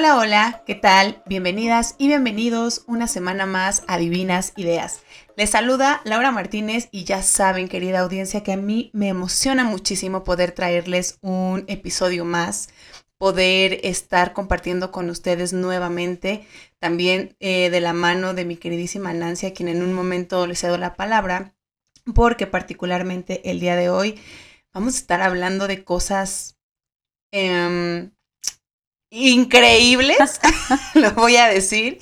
Hola, hola, ¿qué tal? Bienvenidas y bienvenidos una semana más a Divinas Ideas. Les saluda Laura Martínez y ya saben, querida audiencia, que a mí me emociona muchísimo poder traerles un episodio más, poder estar compartiendo con ustedes nuevamente, también eh, de la mano de mi queridísima Nancy, a quien en un momento le cedo la palabra, porque particularmente el día de hoy vamos a estar hablando de cosas... Em, increíbles, lo voy a decir,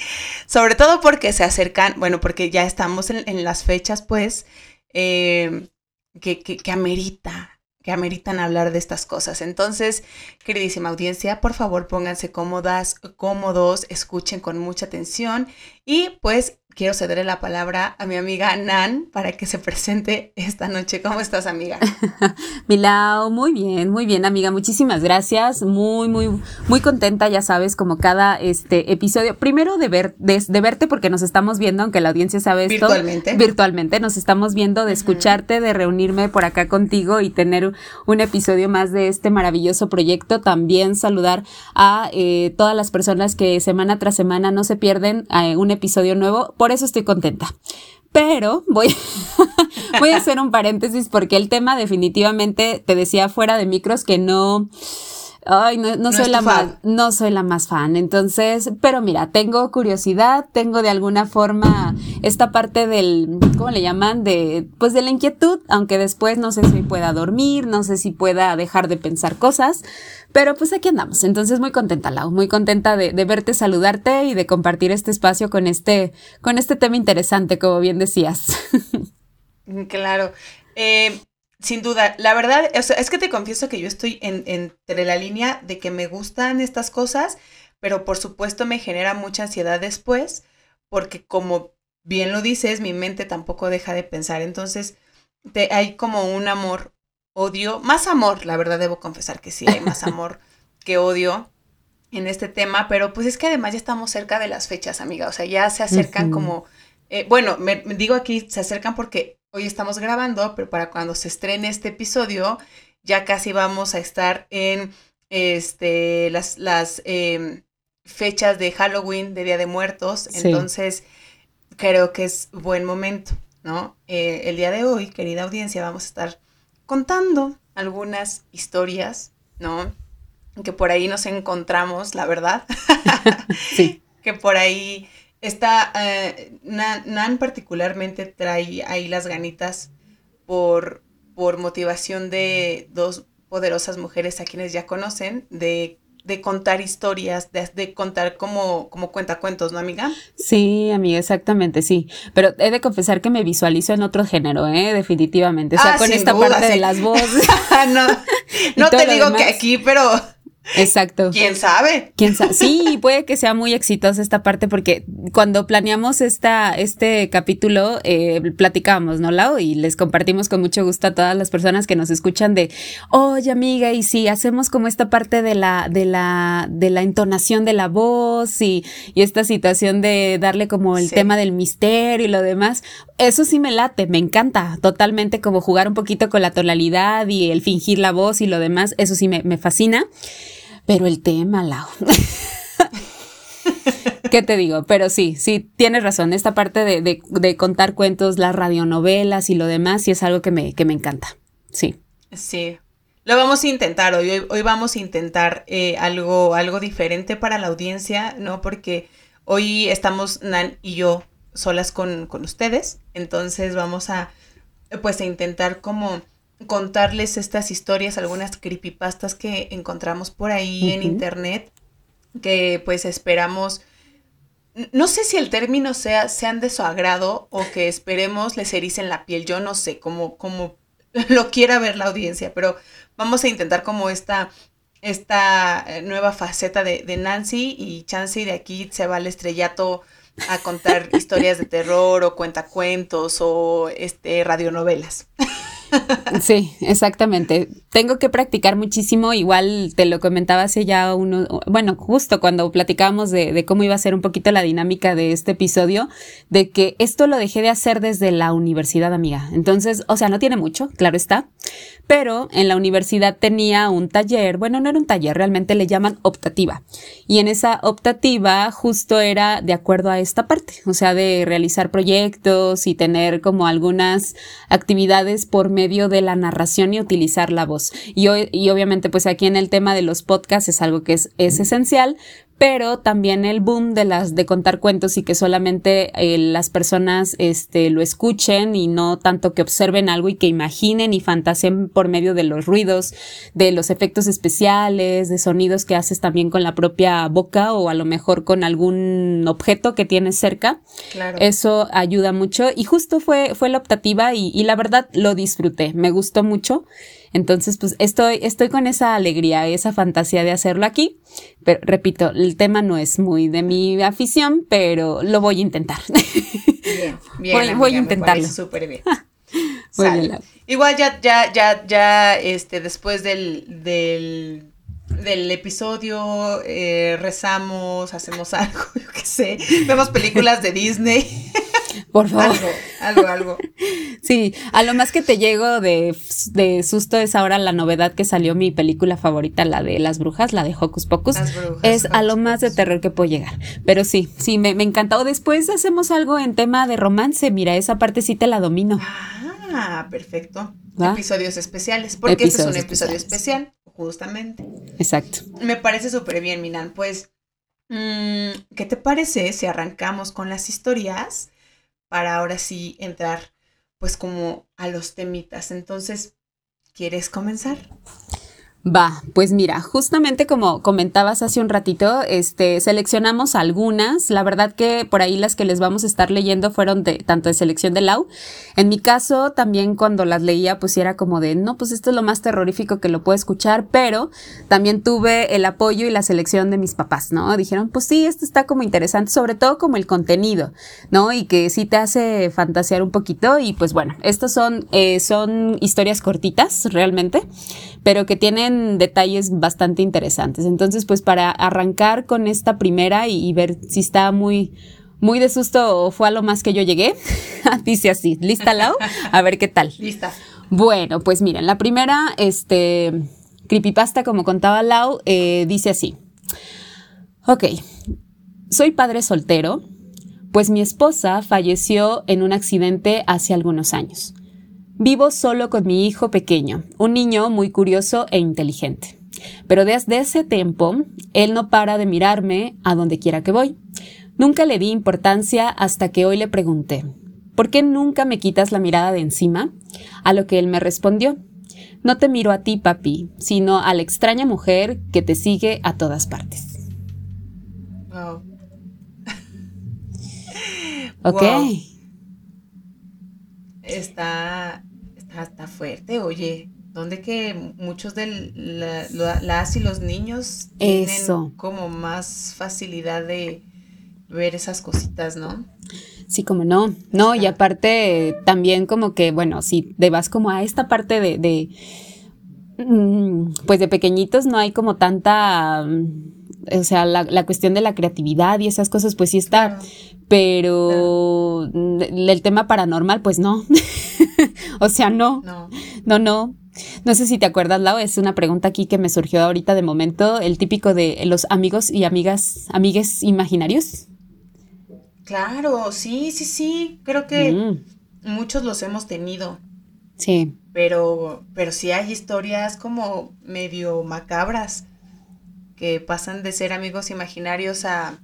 sobre todo porque se acercan, bueno, porque ya estamos en, las fechas, pues, eh, que, que, que amerita que ameritan hablar de estas cosas. Entonces, queridísima audiencia, por favor pónganse cómodas, cómodos, escuchen con mucha atención y pues quiero cederle la palabra a mi amiga Nan para que se presente esta noche. ¿Cómo estás, amiga? Milao, muy bien, muy bien, amiga. Muchísimas gracias. Muy, muy, muy contenta, ya sabes, como cada este episodio. Primero de ver, de, verte porque nos estamos viendo, aunque la audiencia sabe esto. Virtualmente. Virtualmente. Nos estamos viendo, de escucharte, de reunirme por acá contigo y tener un episodio más de este maravilloso proyecto. También saludar a eh, todas las personas que semana tras semana no se pierden eh, un episodio nuevo por eso estoy contenta. Pero voy, voy a hacer un paréntesis porque el tema definitivamente te decía fuera de micros que no, Ay, no, soy la más, no soy la más fan. Entonces, pero mira, tengo curiosidad, tengo de alguna forma esta parte del, ¿cómo le llaman? De, pues de la inquietud, aunque después no sé si pueda dormir, no sé si pueda dejar de pensar cosas, pero pues aquí andamos. Entonces, muy contenta, Lau, muy contenta de, verte, saludarte y de compartir este espacio con este, con este tema interesante, como bien decías. Claro. Eh, sin duda, la verdad, es que te confieso que yo estoy en, entre la línea de que me gustan estas cosas, pero por supuesto me genera mucha ansiedad después, porque como bien lo dices, mi mente tampoco deja de pensar. Entonces, te, hay como un amor, odio, más amor, la verdad debo confesar que sí, hay más amor que odio en este tema, pero pues es que además ya estamos cerca de las fechas, amiga, o sea, ya se acercan como, eh, bueno, me, digo aquí, se acercan porque hoy estamos grabando, pero para cuando se estrene este episodio, ya casi vamos a estar en este, las, las em, fechas de Halloween, de Día de Muertos. Entonces, creo que es buen momento, ¿no? Eh, el día de hoy, querida audiencia, vamos a estar contando algunas historias, ¿no? Que por ahí nos encontramos, la verdad. sí. que por ahí Está, eh, Nan, particularmente trae ahí las ganitas por, por motivación de dos poderosas mujeres a quienes ya conocen, de, de contar historias, de, contar como, como cuentacuentos, ¿no, amiga? Sí, amiga, exactamente, sí. Pero he de confesar que me visualizo en otro género, ¿eh? Definitivamente. O sea, ah, con esta parte de las voces. no, no te digo que aquí, pero Exacto. ¿Quién sabe? ¿Quién sabe? Sí, puede que sea muy exitosa esta parte porque cuando planeamos esta, este capítulo eh, platicamos, ¿no, Lau? Y les compartimos con mucho gusto a todas las personas que nos escuchan de, oye amiga, y si hacemos como esta parte de la, de la, de la entonación de la voz y, y esta situación de darle como el tema del misterio y lo demás, eso sí me late, me encanta totalmente como jugar un poquito con la tonalidad y el fingir la voz y lo demás, eso sí me, me fascina. Pero el tema, Lau. ¿Qué te digo? Pero sí, sí, tienes razón. Esta parte de, contar cuentos, las radionovelas y lo demás, sí es algo que me, que me encanta. Sí. Sí. Lo vamos a intentar hoy. Hoy, vamos a intentar eh, algo, algo diferente para la audiencia, ¿no? Porque hoy estamos Nan y yo solas con, con ustedes. Entonces vamos a, pues, a intentar como contarles estas historias, algunas creepypastas que encontramos por ahí en internet, que pues esperamos, no sé si el término sea, sean de su agrado o que esperemos les ericen la piel, yo no sé cómo, cómo lo quiera ver la audiencia, pero vamos a intentar como esta, esta eh, nueva faceta de, de Nancy y Chansey de aquí se va al estrellato a contar historias de terror o cuentacuentos o este radionovelas. Sí, exactamente. Tengo que practicar muchísimo, igual te lo comentaba hace ya uno, bueno, justo cuando platicábamos de, de, cómo iba a ser un poquito la dinámica de este episodio, de que esto lo dejé de hacer desde la universidad, amiga. Entonces, o sea, no tiene mucho, claro está, pero en la universidad tenía un taller, bueno, no era un taller, realmente le llaman optativa. Y en esa optativa justo era de acuerdo a esta parte, o sea, de realizar proyectos y tener como algunas actividades por medio de la narración y utilizar la voz. Y, y obviamente pues aquí en el tema de los podcasts es algo que es, es esencial, pero también el boom de las de contar cuentos y que solamente eh, las personas este lo escuchen y no tanto que observen algo y que imaginen y fantaseen por medio de los ruidos, de los efectos especiales, de sonidos que haces también con la propia boca o a lo mejor con algún objeto que tienes cerca. Claro. Eso ayuda mucho y justo fue fue la optativa y, y la verdad lo disfruté, me gustó mucho. Entonces, pues estoy, estoy con esa alegría, esa fantasía de hacerlo aquí. Pero repito, el tema no es muy de mi afición, pero lo voy a intentar. Bien, bien. Voy, a intentarlo. Súper bien. Igual ya, ya, ya, ya, este, después del, del, del episodio, eh, rezamos, hacemos algo, yo qué sé, vemos películas de Disney. Por favor. Algo, algo, algo. Sí, a lo más que te llego de, de, susto es ahora la novedad que salió mi película favorita, la de las brujas, la de Hocus Pocus. es a lo más de terror que puedo llegar. Pero sí, sí, me, me encantó. Después hacemos algo en tema de romance. Mira, esa parte sí te la domino. Ah, perfecto. Episodios especiales, porque este es un episodio especial, justamente. Exacto. Me parece súper bien, Minan. Pues, mm, ¿qué te parece si arrancamos con las historias? para ahora sí entrar pues como a los temitas. Entonces, ¿quieres comenzar? Va, pues mira, justamente como comentabas hace un ratito, este, seleccionamos algunas. La verdad que por ahí las que les vamos a estar leyendo fueron de tanto de selección de Lau. En mi caso, también cuando las leía, pues era como de, no, pues esto es lo más terrorífico que lo puedo escuchar, pero también tuve el apoyo y la selección de mis papás, ¿no? Dijeron, pues sí, esto está como interesante, sobre todo como el contenido, ¿no? Y que sí te hace fantasear un poquito. Y pues bueno, estas son, eh, son historias cortitas, realmente, pero que tienen detalles bastante interesantes. Entonces, pues para arrancar con esta primera y, ver si está muy, muy de susto o fue a lo más que yo llegué, dice así, ¿lista Lau? A ver qué tal. Lista. Bueno, pues miren, la primera, este, creepypasta, como contaba Lau, eh, dice así. Ok, soy padre soltero, pues mi esposa falleció en un accidente hace algunos años. Vivo solo con mi hijo pequeño, un niño muy curioso e inteligente. Pero desde ese tiempo, él no para de mirarme a donde quiera que voy. Nunca le di importancia hasta que hoy le pregunté, ¿por qué nunca me quitas la mirada de encima? A lo que él me respondió, no te miro a ti, papi, sino a la extraña mujer que te sigue a todas partes. Wow. ok. Está, está, fuerte, oye. Donde que muchos de las y los niños tienen como más facilidad de ver esas cositas, ¿no? Sí, como no. No, y aparte también como que, bueno, si te vas como a esta parte de, de mm, pues de pequeñitos no hay como tanta o sea, la, cuestión de la creatividad y esas cosas, pues sí está, pero el tema paranormal, pues no. o sea, no. No. No, no. No sé si te acuerdas, Lau, es una pregunta aquí que me surgió ahorita de momento, el típico de los amigos y amigas, amigues imaginarios. Claro, sí, sí, sí, creo que mm. muchos los hemos tenido. Sí. Pero, pero sí hay historias como medio macabras que pasan de ser amigos imaginarios a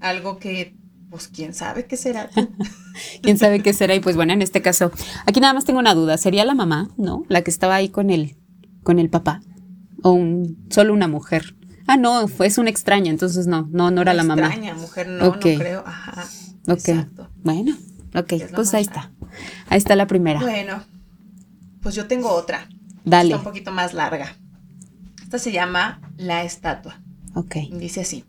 algo que, pues, quién sabe qué será. quién sabe qué será. Y pues bueno, en este caso, aquí nada más tengo una duda. ¿Sería la mamá, no? La que estaba ahí con el, con el papá. O un, solo una mujer. Ah, no, fue, es una extraña, entonces no, no, no era la mamá. Extraña, mujer, no, no creo. Ajá. Ok. Exacto. Bueno, ok, pues ahí está. Ahí está la primera. Bueno, pues yo tengo otra. Dale. Está un poquito más larga. Esta se llama La Estatua. Ok. Dice así.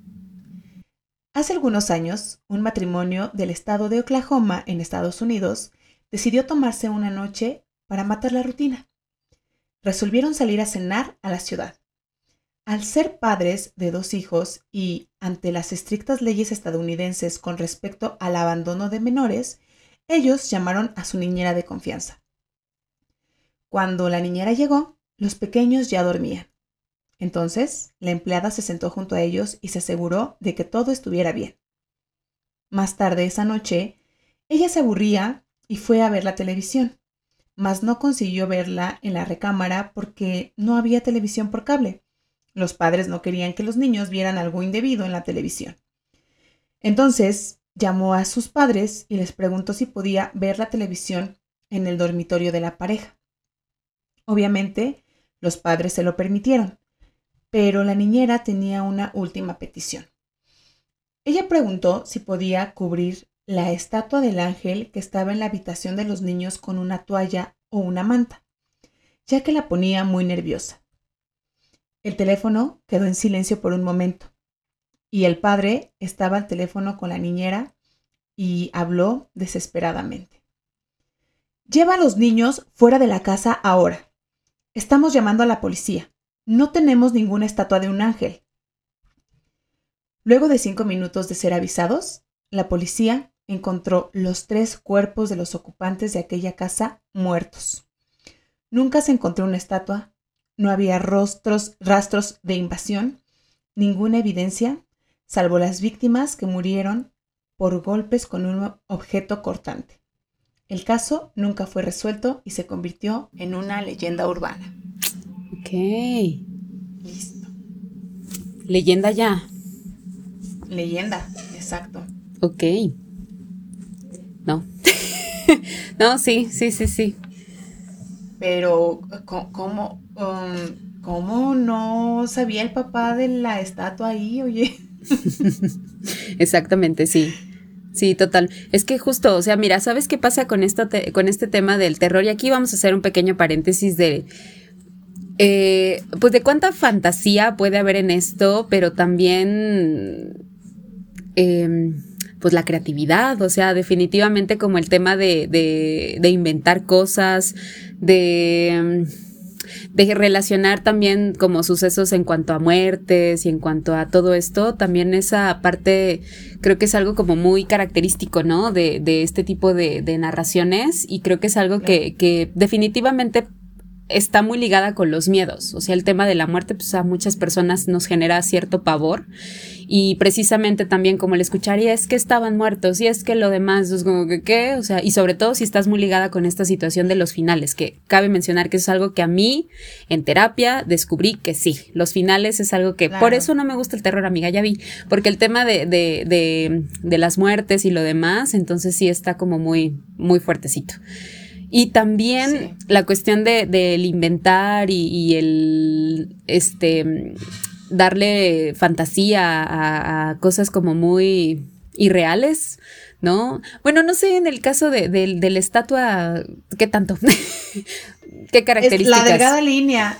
Hace algunos años, un matrimonio del estado de Oklahoma, en Estados Unidos, decidió tomarse una noche para matar la rutina. resolvieron salir a cenar a la ciudad. Al ser padres de dos hijos y ante las estrictas leyes estadounidenses con respecto al abandono de menores, ellos llamaron a su niñera de confianza. Cuando la niñera llegó, los pequeños ya dormían. Entonces, la empleada se sentó junto a ellos y se aseguró de que todo estuviera bien. Más tarde esa noche, ella se aburría y fue a ver la televisión, mas no consiguió verla en la recámara porque no había televisión por cable. Los padres no querían que los niños vieran algo indebido en la televisión. Entonces llamó a sus padres y les preguntó si podía ver la televisión en el dormitorio de la pareja. Obviamente, los padres se lo permitieron, pero la niñera tenía una última petición. Ella preguntó si podía cubrir la estatua del ángel que estaba en la habitación de los niños con una toalla o una manta, ya que la ponía muy nerviosa. El teléfono quedó en silencio por un momento y el padre estaba al teléfono con la niñera y habló desesperadamente. Lleva a los niños fuera de la casa ahora. Estamos llamando a la policía. No tenemos ninguna estatua de un ángel. Luego de cinco minutos de ser avisados, la policía encontró los tres cuerpos de los ocupantes de aquella casa muertos. Nunca se encontró una estatua, no había rostros, rastros de invasión, ninguna evidencia, salvo las víctimas que murieron por golpes con un objeto cortante. El caso nunca fue resuelto y se convirtió en una leyenda urbana. Ok. Listo. Leyenda ya. Leyenda, exacto. Ok. No. no, sí, sí, sí, sí. Pero, ¿cómo, Um, ¿cómo no sabía el papá de la estatua ahí, oye? Exactamente, sí. Sí, total. Es que justo, o sea, mira, ¿sabes qué pasa con, esto con este tema del terror? Y aquí vamos a hacer un pequeño paréntesis de, eh, pues de cuánta fantasía puede haber en esto, pero también, em, pues la creatividad, o sea, definitivamente como el tema de, de, de inventar cosas, de de relacionar también como sucesos en cuanto a muertes y en cuanto a todo esto, también esa parte creo que es algo como muy característico, ¿no? De, de este tipo de, de, narraciones y creo que es algo que, que definitivamente está muy ligada con los miedos. O sea, el tema de la muerte, pues a muchas personas nos genera cierto pavor. Y precisamente también como el escuchar, y es que estaban muertos, y es que lo demás es como que, ¿qué? O sea, y sobre todo si estás muy ligada con esta situación de los finales, que cabe mencionar que eso es algo que a mí en terapia descubrí que sí, los finales es algo que, por eso no me gusta el terror, amiga, ya vi, porque el tema de, de, de, de las muertes y lo demás, entonces sí está como muy, muy fuertecito. Y también la cuestión de, del inventar y, el este darle fantasía a, cosas como muy irreales, ¿no? Bueno, no sé en el caso de, de la estatua, ¿qué tanto? ¿Qué características? la delgada línea.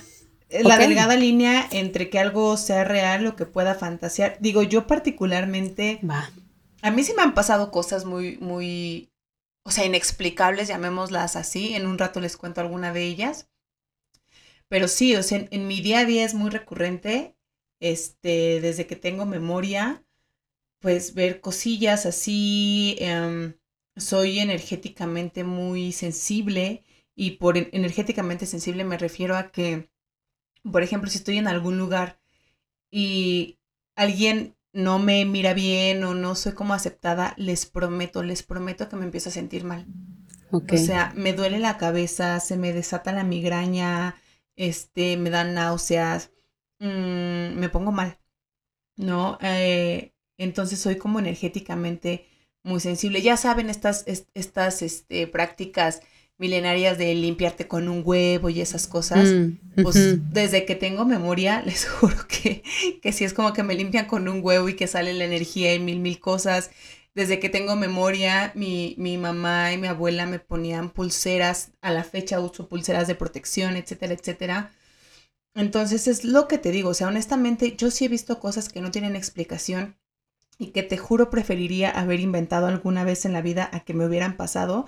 La delgada línea entre que algo sea real o que pueda fantasear. Digo, yo particularmente. A mí sí me han pasado cosas muy, muy o sea, inexplicables, llamémoslas así. En un rato les cuento alguna de ellas. Pero sí, o sea, en, mi día a día es muy recurrente, este, desde que tengo memoria, pues ver cosillas así. Em, soy energéticamente muy sensible y por energéticamente sensible me refiero a que, por ejemplo, si estoy en algún lugar y alguien no me mira bien o no soy como aceptada, les prometo, les prometo que me empiezo a sentir mal. O sea, me duele la cabeza, se me desata la migraña, este, me dan náuseas, mm, me pongo mal, ¿no? Eh, entonces soy como energéticamente muy sensible. Ya saben estas, estas este, prácticas milenarias de limpiarte con un huevo y esas cosas, mm, pues desde que tengo memoria, les juro que, que sí es como que me limpian con un huevo y que sale la energía y mil, mil cosas. Desde que tengo memoria, mi, mi mamá y mi abuela me ponían pulseras, a la fecha uso pulseras de protección, etcétera, etcétera. Entonces es lo que te digo, o sea, honestamente yo sí he visto cosas que no tienen explicación y que te juro preferiría haber inventado alguna vez en la vida a que me hubieran pasado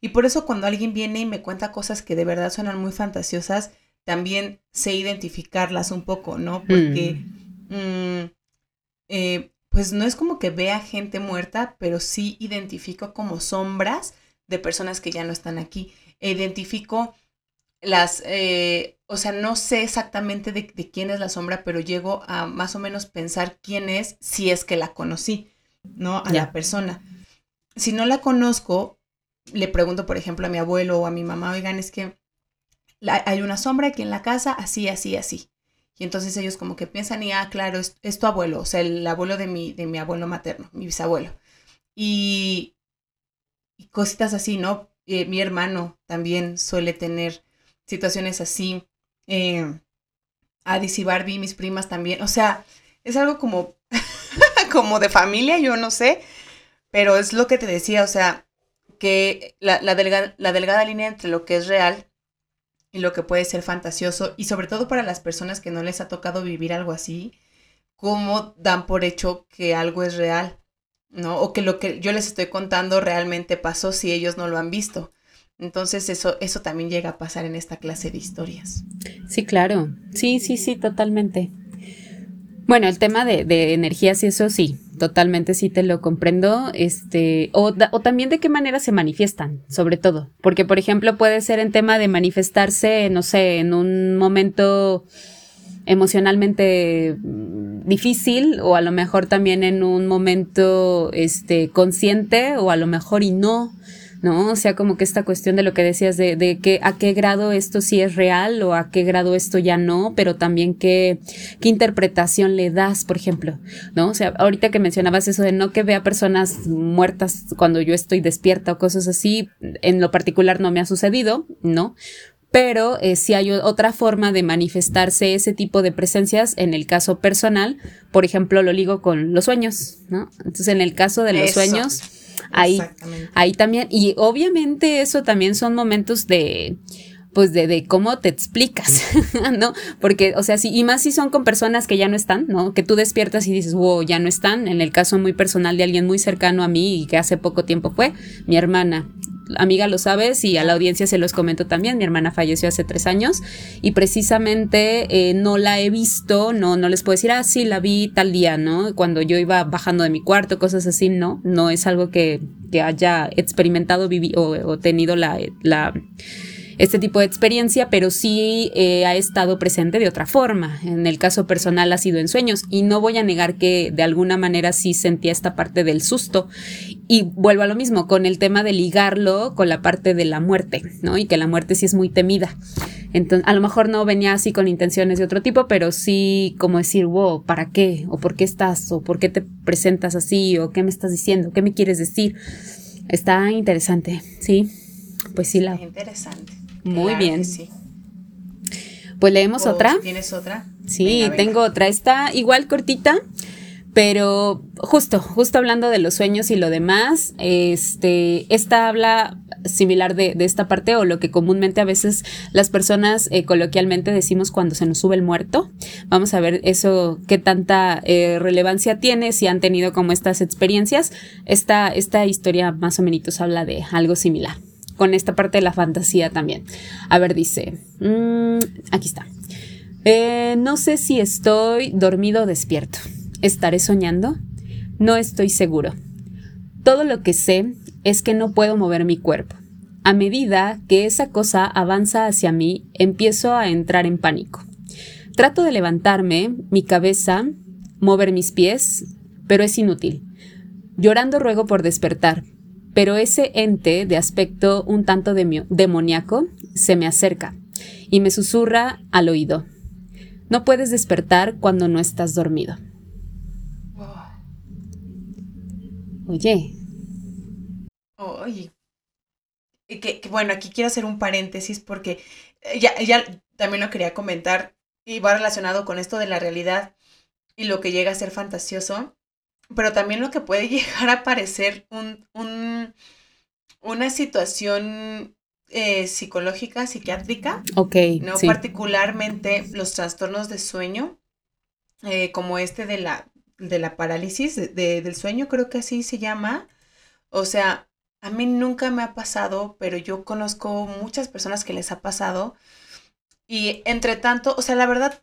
y por eso cuando alguien viene y me cuenta cosas que de verdad suenan muy fantasiosas, también sé identificarlas un poco, ¿no? Porque, mm. Mm, eh, pues no es como que vea gente muerta, pero sí identifico como sombras de personas que ya no están aquí. identifico las, eh, o sea, no sé exactamente de, quién es la sombra, pero llego a más o menos pensar quién es si es que la conocí, ¿no? A la persona. Si no la conozco, le pregunto, por ejemplo, a mi abuelo o a mi mamá, oigan, es que hay una sombra aquí en la casa, así, así, así. Y entonces ellos como que piensan, y ah, claro, es, tu abuelo, o sea, el abuelo de mi, de mi abuelo materno, mi bisabuelo. Y, cositas así, ¿no? Eh, mi hermano también suele tener situaciones así. Eh, Addis y mis primas también. O sea, es algo como, como de familia, yo no sé. Pero es lo que te decía, o sea, que la, la, la delgada línea entre lo que es real y lo que puede ser fantasioso, y sobre todo para las personas que no les ha tocado vivir algo así, cómo dan por hecho que algo es real, ¿no? O que lo que yo les estoy contando realmente pasó si ellos no lo han visto. Entonces eso, eso también llega a pasar en esta clase de historias. Sí, claro. Sí, sí, sí, totalmente. Bueno, el tema de, de energías y eso sí, totalmente sí te lo comprendo. Este, o, o, también de qué manera se manifiestan, sobre todo. Porque, por ejemplo, puede ser en tema de manifestarse, no sé, en un momento emocionalmente difícil o a lo mejor también en un momento este consciente o a lo mejor y no ¿no? O sea, como que esta cuestión de lo que decías de, de que a qué grado esto sí es real o a qué grado esto ya no, pero también qué, qué interpretación le das, por ejemplo, ¿no? O sea, ahorita que mencionabas eso de no que vea personas muertas cuando yo estoy despierta o cosas así, en lo particular no me ha sucedido, ¿no? pero eh, si hay otra forma de manifestarse ese tipo de presencias, en el caso personal, por ejemplo, lo ligo con los sueños, ¿no? Entonces, en el caso de los sueños, Ahí, ahí también, y obviamente eso también son momentos de, pues de, de, cómo te explicas, ¿no? Porque, o sea, sí, y más si son con personas que ya no están, ¿no? Que tú despiertas y dices, wow, ya no están. En el caso muy personal de alguien muy cercano a mí y que hace poco tiempo fue, mi hermana amiga lo sabes y a la audiencia se los comento también. Mi hermana falleció hace tres años y precisamente eh, no la he visto, no, no les puedo decir, ah, sí, la vi tal día, ¿no? Cuando yo iba bajando de mi cuarto, cosas así, no, no es algo que, que haya experimentado o, o tenido la, la este tipo de experiencia, pero sí eh, ha estado presente de otra forma. En el caso personal ha sido en sueños y no voy a negar que de alguna manera sí sentía esta parte del susto. Y vuelvo a lo mismo, con el tema de ligarlo con la parte de la muerte, ¿no? Y que la muerte sí es muy temida. Entonces, a lo mejor no venía así con intenciones de otro tipo, pero sí como decir, wow, ¿para qué? ¿O por qué estás? ¿O por qué te presentas así? ¿O qué me estás diciendo? ¿Qué me quieres decir? Está interesante, ¿sí? Pues sí, la... Interesante. Muy bien. Sí. Pues leemos otra. ¿Tienes otra? Sí, tengo otra. Está igual cortita, pero justo, justo hablando de los sueños y lo demás, este, esta habla similar de, esta parte o lo que comúnmente a veces las personas eh, coloquialmente decimos cuando se nos sube el muerto. Vamos a ver eso, qué tanta eh, relevancia tiene, si han tenido como estas experiencias. Esta, esta historia más o menos habla de algo similar con esta parte de la fantasía también. A ver, dice, mm, aquí está. Eh, no sé si estoy dormido o despierto. ¿Estaré soñando? No estoy seguro. Todo lo que sé es que no puedo mover mi cuerpo. A medida que esa cosa avanza hacia mí, empiezo a entrar en pánico. Trato de levantarme, mi cabeza, mover mis pies, pero es inútil. Llorando ruego por despertar, pero ese ente de aspecto un tanto demoníaco se me acerca y me susurra al oído. No puedes despertar cuando no estás dormido. Oye. Oye. Que, bueno, aquí quiero hacer un paréntesis porque eh, ya, ya también lo quería comentar y va relacionado con esto de la realidad y lo que llega a ser fantasioso pero también lo que puede llegar a parecer un, una situación eh, psicológica, psiquiátrica. Ok. ¿no? Particularmente los trastornos de sueño, eh, como este de la, de la parálisis del sueño, creo que así se llama. O sea, a mí nunca me ha pasado, pero yo conozco muchas personas que les ha pasado Y entre tanto, o sea, la verdad,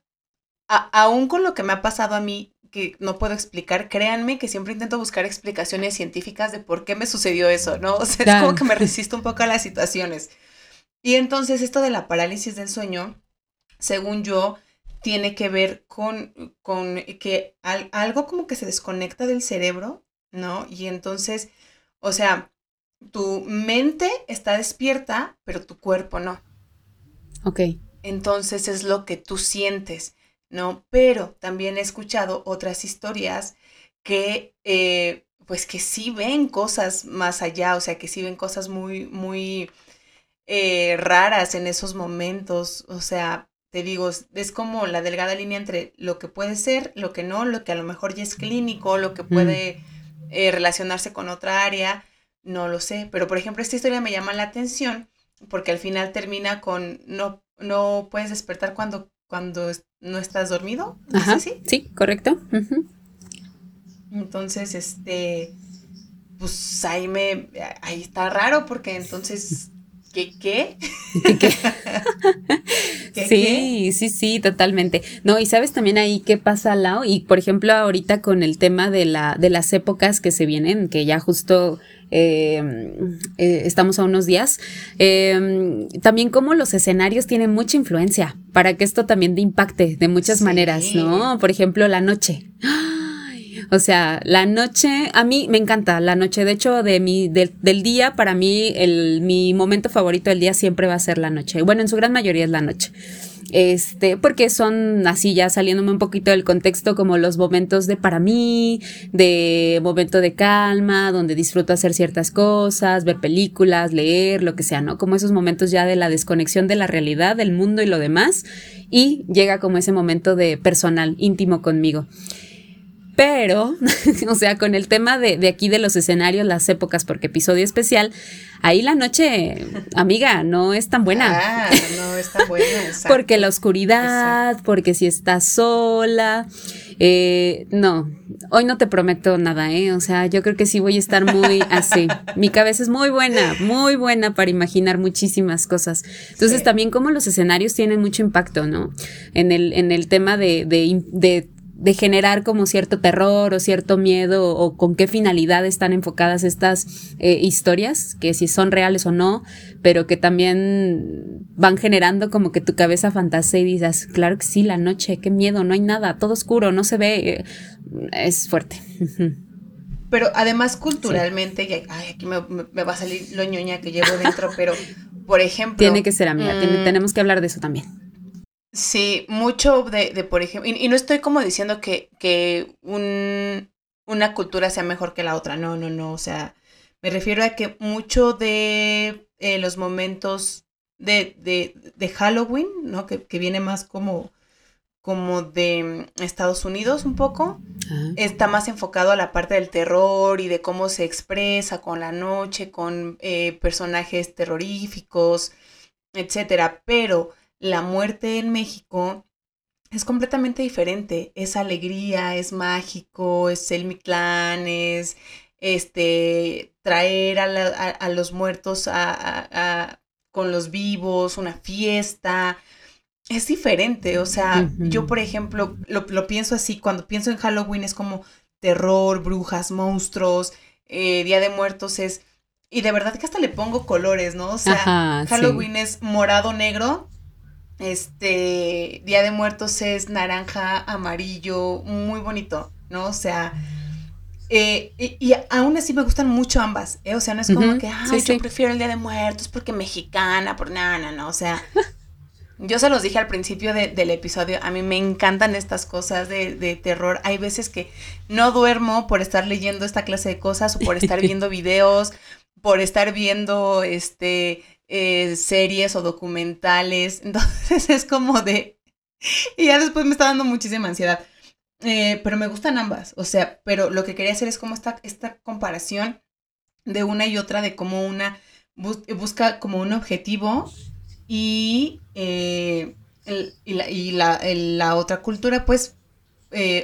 aún con lo que me ha pasado a mí, que no puedo explicar, créanme que siempre intento buscar explicaciones científicas de por qué me sucedió eso, ¿no? O sea, es como que me resisto un poco a las situaciones. Y entonces esto de la parálisis del sueño, según yo, tiene que ver con, con que algo como que se desconecta del cerebro, ¿no? Y entonces, o sea, tu mente está despierta, pero tu cuerpo no. Ok. Entonces es lo que tú sientes, ¿no? Pero también he escuchado otras historias que, eh, pues que sí ven cosas más allá, o sea, que sí ven cosas muy, muy eh, raras en esos momentos, o sea, te digo, es como la delgada línea entre lo que puede ser, lo que no, lo que a lo mejor ya es clínico, lo que mm. puede eh, relacionarse con otra área, no lo sé, pero por ejemplo esta historia me llama la atención porque al final termina con no, no puedes despertar cuando, cuando no estás dormido. Ajá, Sí, correcto. Entonces, este, pues ahí me, ahí está raro porque entonces ¿Qué qué? sí, sí, sí, totalmente. No, y sabes también ahí qué pasa, Lao, y por ejemplo ahorita con el tema de, la, de las épocas que se vienen, que ya justo eh, eh, estamos a unos días, eh, también como los escenarios tienen mucha influencia para que esto también de impacte de muchas maneras, ¿no? Por ejemplo, la noche. O sea, la noche, a mí me encanta la noche. De hecho, de mi, del día, para mí, el, mi momento favorito del día siempre va a ser la noche. Bueno, en su gran mayoría es la noche. Este, porque son así ya saliéndome un poquito del contexto como los momentos de para mí, de momento de calma, donde disfruto hacer ciertas cosas, ver películas, leer, lo que sea, ¿no? Como esos momentos ya de la desconexión de la realidad, del mundo y lo demás, y llega como ese momento de personal, íntimo conmigo. Pero, o sea, con el tema de, aquí de los escenarios, las épocas, porque episodio especial, ahí la noche, amiga, no es tan buena. Ah, no es tan buena. porque la oscuridad, porque si estás sola. Eh, no, hoy no te prometo nada, ¿eh? O sea, yo creo que sí voy a estar muy así. Mi cabeza es muy buena, muy buena para imaginar muchísimas cosas. Entonces, también como los escenarios tienen mucho impacto, ¿no? En el, en el tema de, de, de de generar como cierto terror o cierto miedo o con qué finalidad están enfocadas estas eh, historias, que si son reales o no, pero que también van generando como que tu cabeza fantasea y dices, claro que sí, la noche, qué miedo, no hay nada, todo oscuro, no se ve, eh, es fuerte. Pero además culturalmente, ay, aquí me, va a salir lo ñoña que llevo dentro, pero por ejemplo... Tiene que ser amiga, mm, tenemos que hablar de eso también Sí, mucho de, de por ejemplo, y, no estoy como diciendo que, que un, una cultura sea mejor que la otra, no, no, no, o sea, me refiero a que mucho de eh, los momentos de, de, de, Halloween, ¿no? Que, que, viene más como, como de Estados Unidos un poco, está más enfocado a la parte del terror y de cómo se expresa con la noche, con eh, personajes terroríficos, etcétera, pero la muerte en México es completamente diferente. Es alegría, es mágico, es el Mictlán, es este, traer a, los muertos con los vivos, una fiesta. Es diferente, o sea, yo por ejemplo lo, pienso así, cuando pienso en Halloween es como terror, brujas, monstruos, eh, Día de Muertos es... Y de verdad que hasta le pongo colores, ¿no? O sea, Halloween es morado, negro, este Día de Muertos es naranja, amarillo, muy bonito, ¿no? O sea, eh, y, aún así me gustan mucho ambas, ¿eh? O sea, no es como que, ah, yo prefiero el Día de Muertos porque mexicana, por nada, no, o sea, yo se los dije al principio del episodio, a mí me encantan estas cosas de, de, terror. Hay veces que no duermo por estar leyendo esta clase de cosas o por estar viendo videos, por estar viendo, este, eh, series o documentales. Entonces es como de... Y ya después me está dando muchísima ansiedad. Eh, pero me gustan ambas. O sea, pero lo que quería hacer es como esta, esta comparación de una y otra, de cómo una busca como un objetivo y, eh, y, la, y la, la, otra cultura, pues,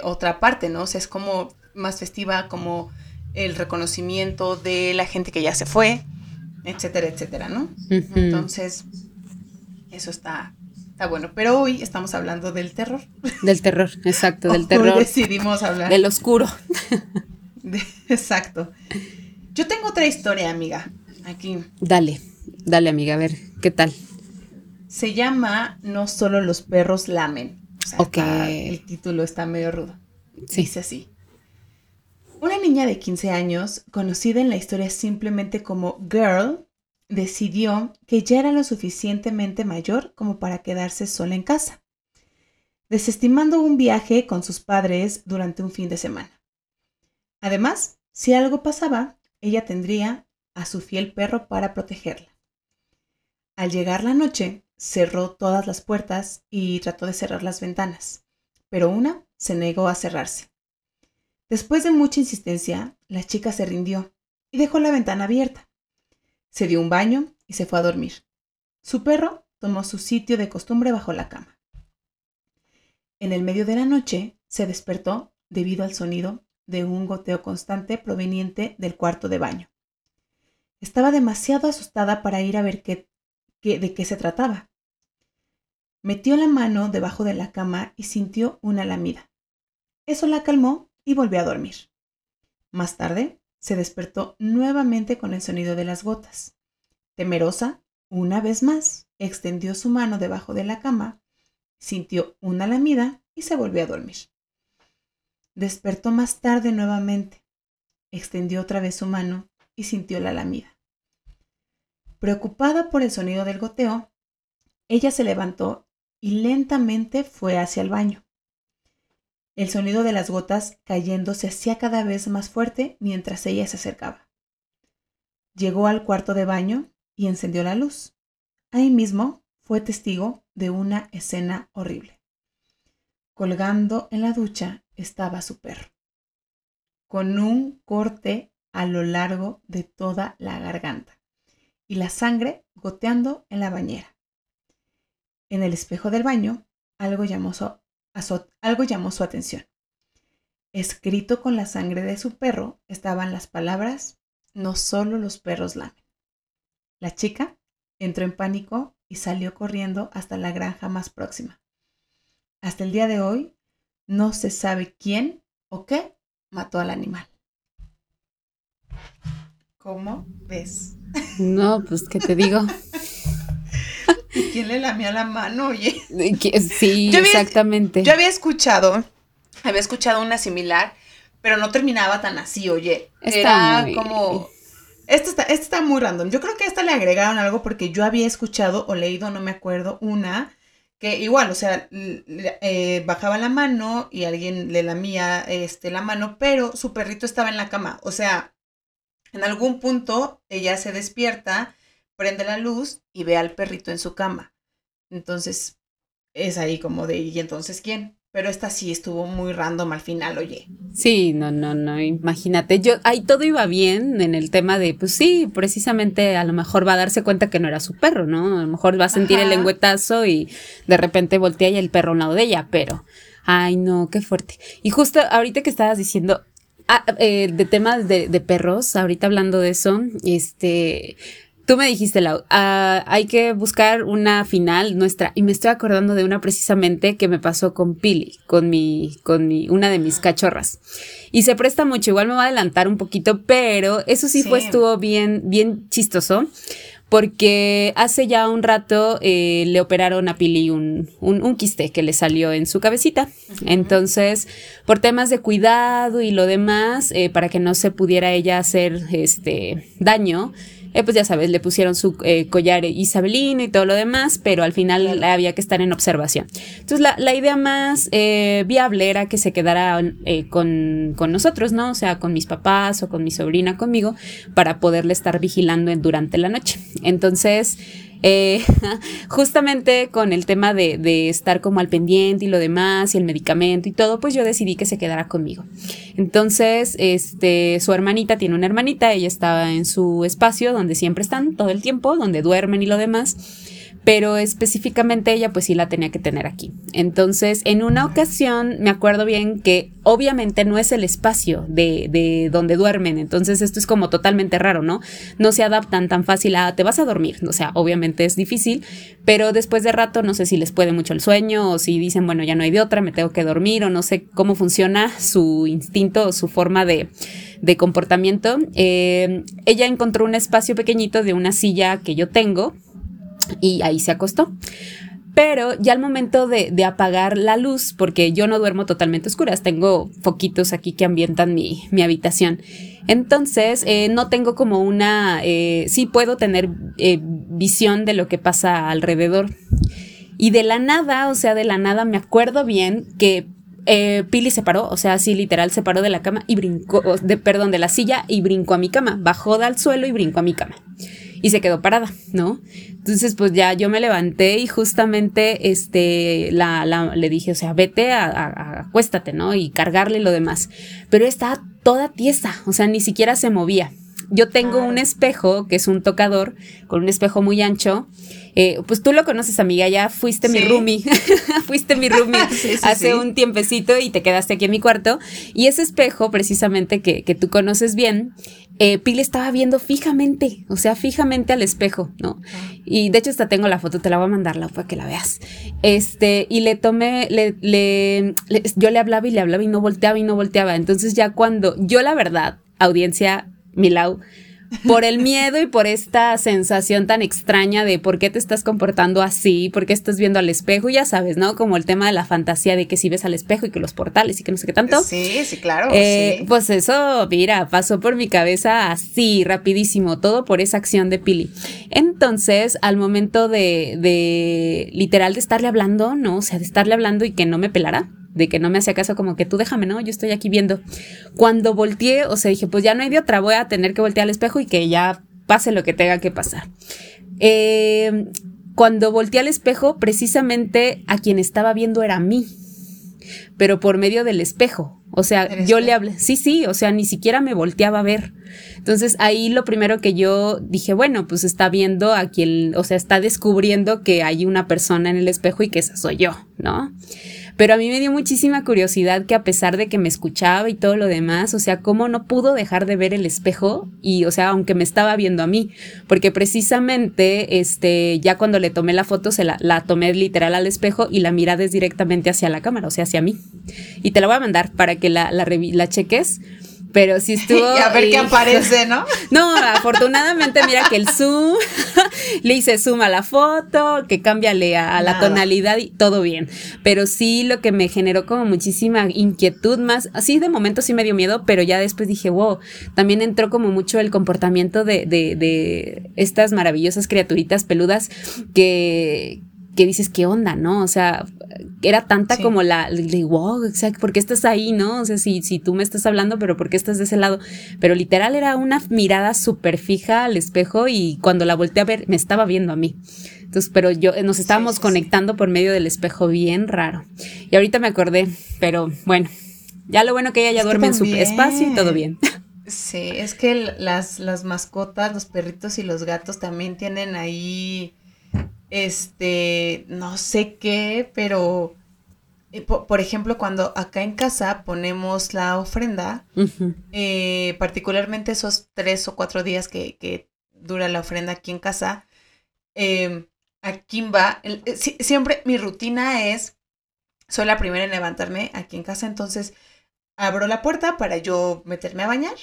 otra parte, ¿no? O sea, es como más festiva, como el reconocimiento de la gente que ya se fue, etcétera, etcétera, ¿no? Entonces, eso está, Está bueno, pero hoy estamos hablando del terror. Del terror, exacto, del terror. Hoy decidimos hablar. Del oscuro. exacto. Yo tengo otra historia, amiga, aquí. Dale, dale, amiga, a ver, ¿qué tal? Se llama No solo los perros lamen. O sea, el título está medio rudo. Sí. Dice así. Una niña de 15 años, conocida en la historia simplemente como Girl, decidió que ya era lo suficientemente mayor como para quedarse sola en casa, desestimando un viaje con sus padres durante un fin de semana. Además, si algo pasaba, ella tendría a su fiel perro para protegerla. Al llegar la noche, cerró todas las puertas y trató de cerrar las ventanas, pero una se negó a cerrarse. Después de mucha insistencia, la chica se rindió y dejó la ventana abierta. Se dio un baño y se fue a dormir. Su perro tomó su sitio de costumbre bajo la cama. En el medio de la noche se despertó debido al sonido de un goteo constante proveniente del cuarto de baño. Estaba demasiado asustada para ir a ver qué, de qué se trataba. Metió la mano debajo de la cama y sintió una lamida. Eso la calmó y volvió a dormir. Más tarde, se despertó nuevamente con el sonido de las gotas. Temerosa, una vez más, extendió su mano debajo de la cama, sintió una lamida y se volvió a dormir. Despertó más tarde nuevamente, extendió otra vez su mano y sintió la lamida. Preocupada por el sonido del goteo, ella se levantó y lentamente fue hacia el baño. El sonido de las gotas cayendo se hacía cada vez más fuerte mientras ella se acercaba. Llegó al cuarto de baño y encendió la luz. Ahí mismo fue testigo de una escena horrible. Colgando en la ducha estaba su perro, con un corte a lo largo de toda la garganta y la sangre goteando en la bañera. En el espejo del baño, algo llamó su, algo llamó su atención. Escrito con la sangre de su perro estaban las palabras, no solo los perros lamen. La chica entró en pánico y salió corriendo hasta la granja más próxima. Hasta el día de hoy no se sabe quién o qué mató al animal. ¿Cómo ves? No, pues, ¿qué te digo? quién le lamía la mano, oye? Sí, exactamente. Yo había escuchado, había escuchado una similar, pero no terminaba tan así, oye. Era como... Esta está, esta está muy random. Yo creo que a esta le agregaron algo porque yo había escuchado o leído, no me acuerdo, una que igual, o sea, eh, bajaba la mano y alguien le lamía este, la mano, pero su perrito estaba en la cama. O sea, en algún punto ella se despierta prende la luz y ve al perrito en su cama. Entonces, es ahí como de, ¿y entonces quién? Pero esta sí estuvo muy random al final, oye. Sí, no, no, no, imagínate. Yo, ahí todo iba bien en el tema de, pues sí, precisamente a lo mejor va a darse cuenta que no era su perro, ¿no? A lo mejor va a sentir el lengüetazo y de repente voltea y el perro a un lado de ella, pero, ay, no, qué fuerte. Y justo ahorita que estabas diciendo, ah, eh, de temas de, de perros, ahorita hablando de eso, este, Tú me dijiste, Lau, ah, hay que buscar una final nuestra. Y me estoy acordando de una precisamente que me pasó con Pili, con mi, con mi, una de mis cachorras. Y se presta mucho, igual me voy a adelantar un poquito, pero eso sí, fue, estuvo bien, bien chistoso. Porque hace ya un rato eh, le operaron a Pili un, un, quiste que le salió en su cabecita. Entonces, por temas de cuidado y lo demás, eh, para que no se pudiera ella hacer este daño, eh, pues ya sabes, le pusieron su eh, collar isabelino y todo lo demás, pero al final había que estar en observación. Entonces la, idea más eh, viable era que se quedara con, con, nosotros, ¿no? O sea, con mis papás o con mi sobrina conmigo, para poderle estar vigilando durante la noche. Entonces, eh, justamente con el tema de, de, estar como al pendiente y lo demás y el medicamento y todo, pues yo decidí que se quedara conmigo. Entonces, este, su hermanita tiene una hermanita, ella estaba en su espacio donde siempre están todo el tiempo, donde duermen y lo demás pero específicamente ella pues sí la tenía que tener aquí. Entonces, en una ocasión me acuerdo bien que obviamente no es el espacio de, de, donde duermen, entonces esto es como totalmente raro, ¿no? No se adaptan tan fácil a te vas a dormir, o sea, obviamente es difícil, pero después de rato no sé si les puede mucho el sueño o si dicen, bueno, ya no hay de otra, me tengo que dormir o no sé cómo funciona su instinto o su forma de, de comportamiento. Eh, ella encontró un espacio pequeñito de una silla que yo tengo y ahí se acostó. Pero ya al momento de, apagar la luz, porque yo no duermo totalmente oscuras, tengo foquitos aquí que ambientan mi, habitación. Entonces, eh, no tengo como una, eh, sí puedo tener eh, visión de lo que pasa alrededor. Y de la nada, o sea, de la nada me acuerdo bien que Pili se paró, o sea, sí, literal, se paró de la cama y brincó, de, perdón, de la silla y brincó a mi cama. Bajó del suelo y brincó a mi cama y se quedó parada, ¿no? Entonces, pues ya yo me levanté y justamente este, la, la le dije, o sea, vete a, acuéstate, ¿no? Y cargarle lo demás. Pero estaba toda tiesa, o sea, ni siquiera se movía. Yo tengo un espejo, que es un tocador, con un espejo muy ancho. Eh, pues tú lo conoces, amiga, ya fuiste mi roomie, fuiste mi roomie hace un tiempecito y te quedaste aquí en mi cuarto. Y ese espejo, precisamente, que, que tú conoces bien, eh, Pili estaba viendo fijamente, o sea, fijamente al espejo, ¿no? Y de hecho hasta tengo la foto, te la voy a mandar la para que la veas. Este, y le tomé, le, le, yo le hablaba y le hablaba y no volteaba y no volteaba. Entonces ya cuando, yo la verdad, audiencia, Milau, por el miedo y por esta sensación tan extraña de por qué te estás comportando así, por qué estás viendo al espejo, ya sabes, ¿no? Como el tema de la fantasía de que si ves al espejo y que los portales y que no sé qué tanto. Sí, sí, claro. Eh, pues eso, mira, pasó por mi cabeza así, rapidísimo, todo por esa acción de Pili. Entonces, al momento de, de literal de estarle hablando, ¿no? O sea, de estarle hablando y que no me pelara de que no me hacía caso, como que tú déjame, no, yo estoy aquí viendo. Cuando volteé, o sea, dije, pues ya no hay de otra, voy a tener que voltear al espejo y que ya pase lo que tenga que pasar. Eh, cuando volteé al espejo, precisamente a quien estaba viendo era a mí, pero por medio del espejo. O sea, yo le hablé, sí, sí, o sea, ni siquiera me volteaba a ver. Entonces ahí lo primero que yo dije, bueno, pues está viendo a quien, o sea, está descubriendo que hay una persona en el espejo y que esa soy yo, ¿no? Pero a mí me dio muchísima curiosidad que a pesar de que me escuchaba y todo lo demás, o sea, cómo no pudo dejar de ver el espejo y, o sea, aunque me estaba viendo a mí, porque precisamente, este, ya cuando le tomé la foto, se la, la tomé literal al espejo y la mirada es directamente hacia la cámara, o sea, hacia mí. Y te la voy a mandar para que la, la, la cheques pero sí estuvo. y a ver qué aparece, ¿no? no, afortunadamente, mira que el zoom, le hice zoom a la foto, que cámbiale a, la tonalidad y todo bien. Pero sí lo que me generó como muchísima inquietud más, así de momento sí me dio miedo, pero ya después dije, wow, también entró como mucho el comportamiento de, de, de estas maravillosas criaturitas peludas que, que dices, ¿qué onda, no? O sea, era tanta como la, de, wow, exacto, ¿por qué estás ahí, no? O sea, si, si tú me estás hablando, pero ¿por qué estás de ese lado? Pero literal era una mirada súper fija al espejo y cuando la volteé a ver, me estaba viendo a mí. Entonces, pero yo, nos estábamos conectando por medio del espejo, bien raro. Y ahorita me acordé, pero bueno, ya lo bueno que ella ya duerme en su espacio y todo bien. Sí, es que las, las mascotas, los perritos y los gatos también tienen ahí este, no sé qué, pero eh, por, ejemplo, cuando acá en casa ponemos la ofrenda, eh, particularmente esos tres o cuatro días que, dura la ofrenda aquí en casa, eh, a Kimba, eh, siempre mi rutina es, soy la primera en levantarme aquí en casa, entonces abro la puerta para yo meterme a bañar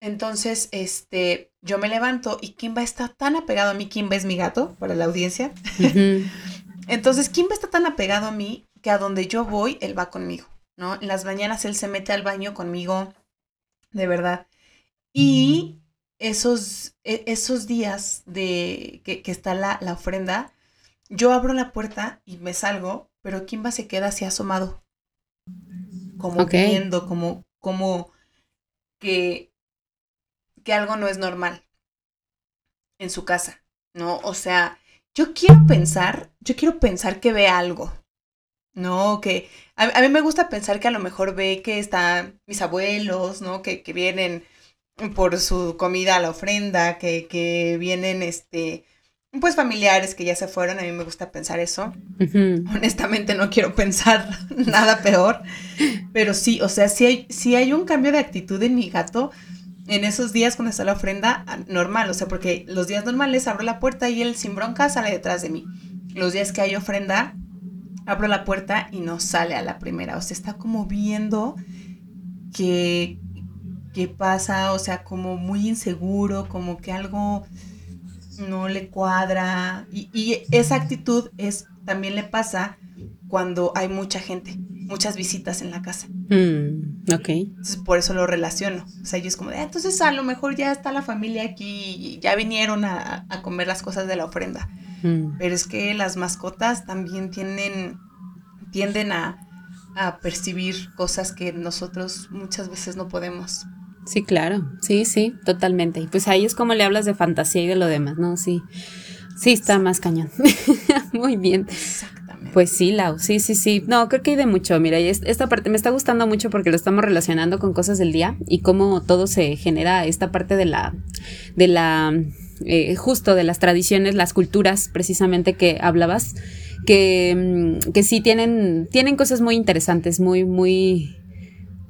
entonces, este, yo me levanto y Kimba está tan apegado a mí, Kimba es mi gato, para la audiencia. Entonces, Kimba está tan apegado a mí que a donde yo voy, él va conmigo, ¿no? En las mañanas él se mete al baño conmigo, de verdad. Y esos, e, esos días de que, está la, ofrenda, yo abro la puerta y me salgo, pero Kimba se queda así asomado, como viendo, como, como que que algo no es normal en su casa, ¿no? O sea, yo quiero pensar, yo quiero pensar que ve algo, ¿no? Que a, mí me gusta pensar que a lo mejor ve que están mis abuelos, ¿no? Que, que vienen por su comida a la ofrenda, que, que vienen, este, pues familiares que ya se fueron, a mí me gusta pensar eso. Honestamente no quiero pensar nada peor, pero sí, o sea, si hay, si hay un cambio de actitud en mi gato en esos días cuando está la ofrenda ah, normal, o sea, porque los días normales abro la puerta y él sin bronca sale detrás de mí. Los días que hay ofrenda, abro la puerta y no sale a la primera, o sea, está como viendo que pasa, o sea, como muy inseguro, como que algo no le cuadra. Y, esa actitud es, también le pasa cuando hay mucha gente, muchas visitas en la casa. Mm, ok. Entonces por eso lo relaciono. O sea, yo es como, de, ah, entonces a lo mejor ya está la familia aquí, ya vinieron a, comer las cosas de la ofrenda. Mm. Pero es que las mascotas también tienen, tienden a, a percibir cosas que nosotros muchas veces no podemos. Sí, claro, sí, sí, totalmente. Y pues ahí es como le hablas de fantasía y de lo demás, ¿no? Sí, sí, está más cañón. Muy bien. Exactamente. Pues sí, Lau, sí, sí, sí. No, creo que hay de mucho. Mira, esta parte me está gustando mucho porque lo estamos relacionando con cosas del día y cómo todo se genera, esta parte de la, de la, eh, justo de las tradiciones, las culturas precisamente que hablabas, que, mm, que sí tienen, tienen cosas muy interesantes, muy, muy,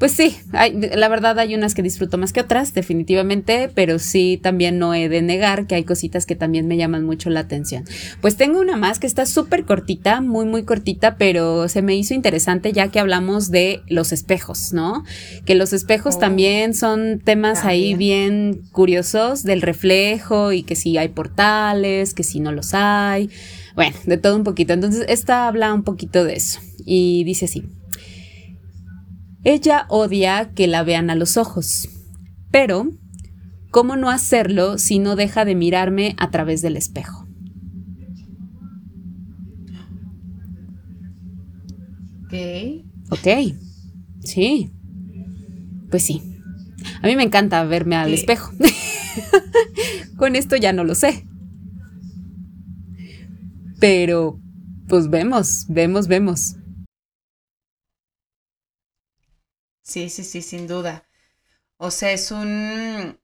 pues sí, la verdad hay unas que disfruto más que otras, definitivamente, pero sí también no he de negar que hay cositas que también me llaman mucho la atención. Pues tengo una más que está súper cortita, muy, muy cortita, pero se me hizo interesante ya que hablamos de los espejos, ¿no? Que los espejos oh. también son temas ahí bien curiosos del reflejo y que si hay portales, que si no los hay. Bueno, de todo un poquito. Entonces, esta habla un poquito de eso y dice así. Ella odia que la vean a los ojos, pero ¿cómo no hacerlo si no deja de mirarme a través del espejo? Ok. Ok. Sí. Pues sí. A mí me encanta verme al espejo. Con esto ya no lo sé. Pero, pues vemos, vemos, vemos. Sí, sí, sí, sin duda. O sea, es un...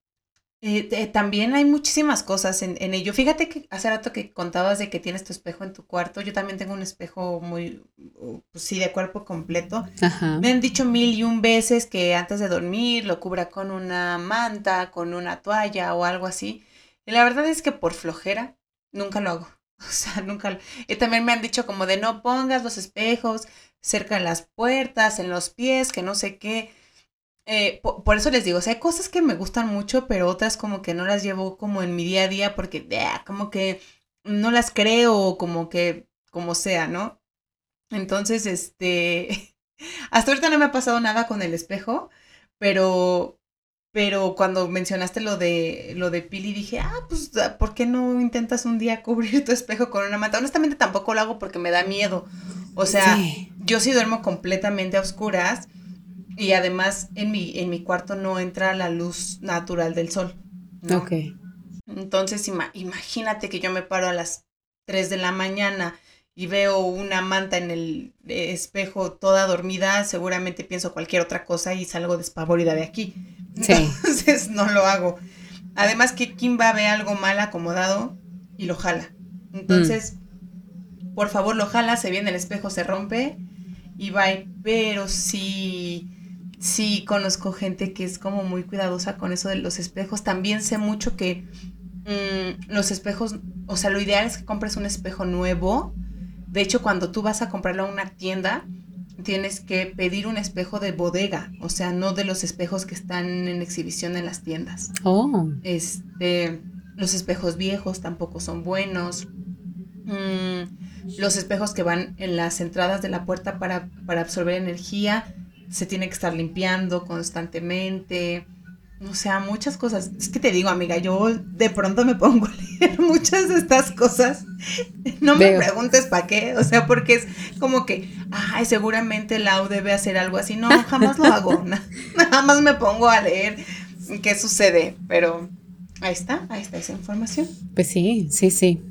Eh, eh, también hay muchísimas cosas en, ello. Fíjate que hace rato que contabas de que tienes tu espejo en tu cuarto. Yo también tengo un espejo muy, uh, pues sí, de cuerpo completo. Me han dicho mil y un veces que antes de dormir lo cubra con una manta, con una toalla o algo así. Y la verdad es que por flojera nunca lo hago. O sea, nunca. Y también me han dicho como de no pongas los espejos cerca de las puertas, en los pies, que no sé qué. Eh, por, eso les digo, o sea, hay cosas que me gustan mucho, pero otras como que no las llevo como en mi día a día porque como que no las creo, como que, como sea, ¿no? Entonces, este, hasta ahorita no me ha pasado nada con el espejo, pero, pero cuando mencionaste lo de, lo de Pili, dije, ah, pues, ¿por qué no intentas un día cubrir tu espejo con una manta? Honestamente tampoco lo hago porque me da miedo. O sea, yo sí duermo completamente a oscuras y además en mi, en mi cuarto no entra la luz natural del sol. Ok. Entonces, imagínate que yo me paro a las 3 de la mañana y veo una manta en el espejo toda dormida, seguramente pienso cualquier otra cosa y salgo despavorida de aquí. Entonces no lo hago. Además que Kimba ve algo mal acomodado y lo jala. Entonces, por favor lo jala, se viene el espejo, se rompe y va. Pero sí, sí conozco gente que es como muy cuidadosa con eso de los espejos. También sé mucho que mm, los espejos, o sea, lo ideal es que compres un espejo nuevo. De hecho, cuando tú vas a comprarlo a una tienda, tienes que pedir un espejo de bodega, o sea, no de los espejos que están en exhibición en las tiendas. Oh. Este, los espejos viejos tampoco son buenos. Mm, los espejos que van en las entradas de la puerta para, absorber energía se tiene que estar limpiando constantemente. O sea, muchas cosas. Es que te digo, amiga, yo de pronto me pongo a leer muchas de estas cosas. No me preguntes para qué. O sea, porque es como que, ay, seguramente Lau debe hacer algo así. No, jamás lo hago. Nada más me pongo a leer qué sucede. Pero ahí está, ahí está esa información. Pues sí, sí, sí.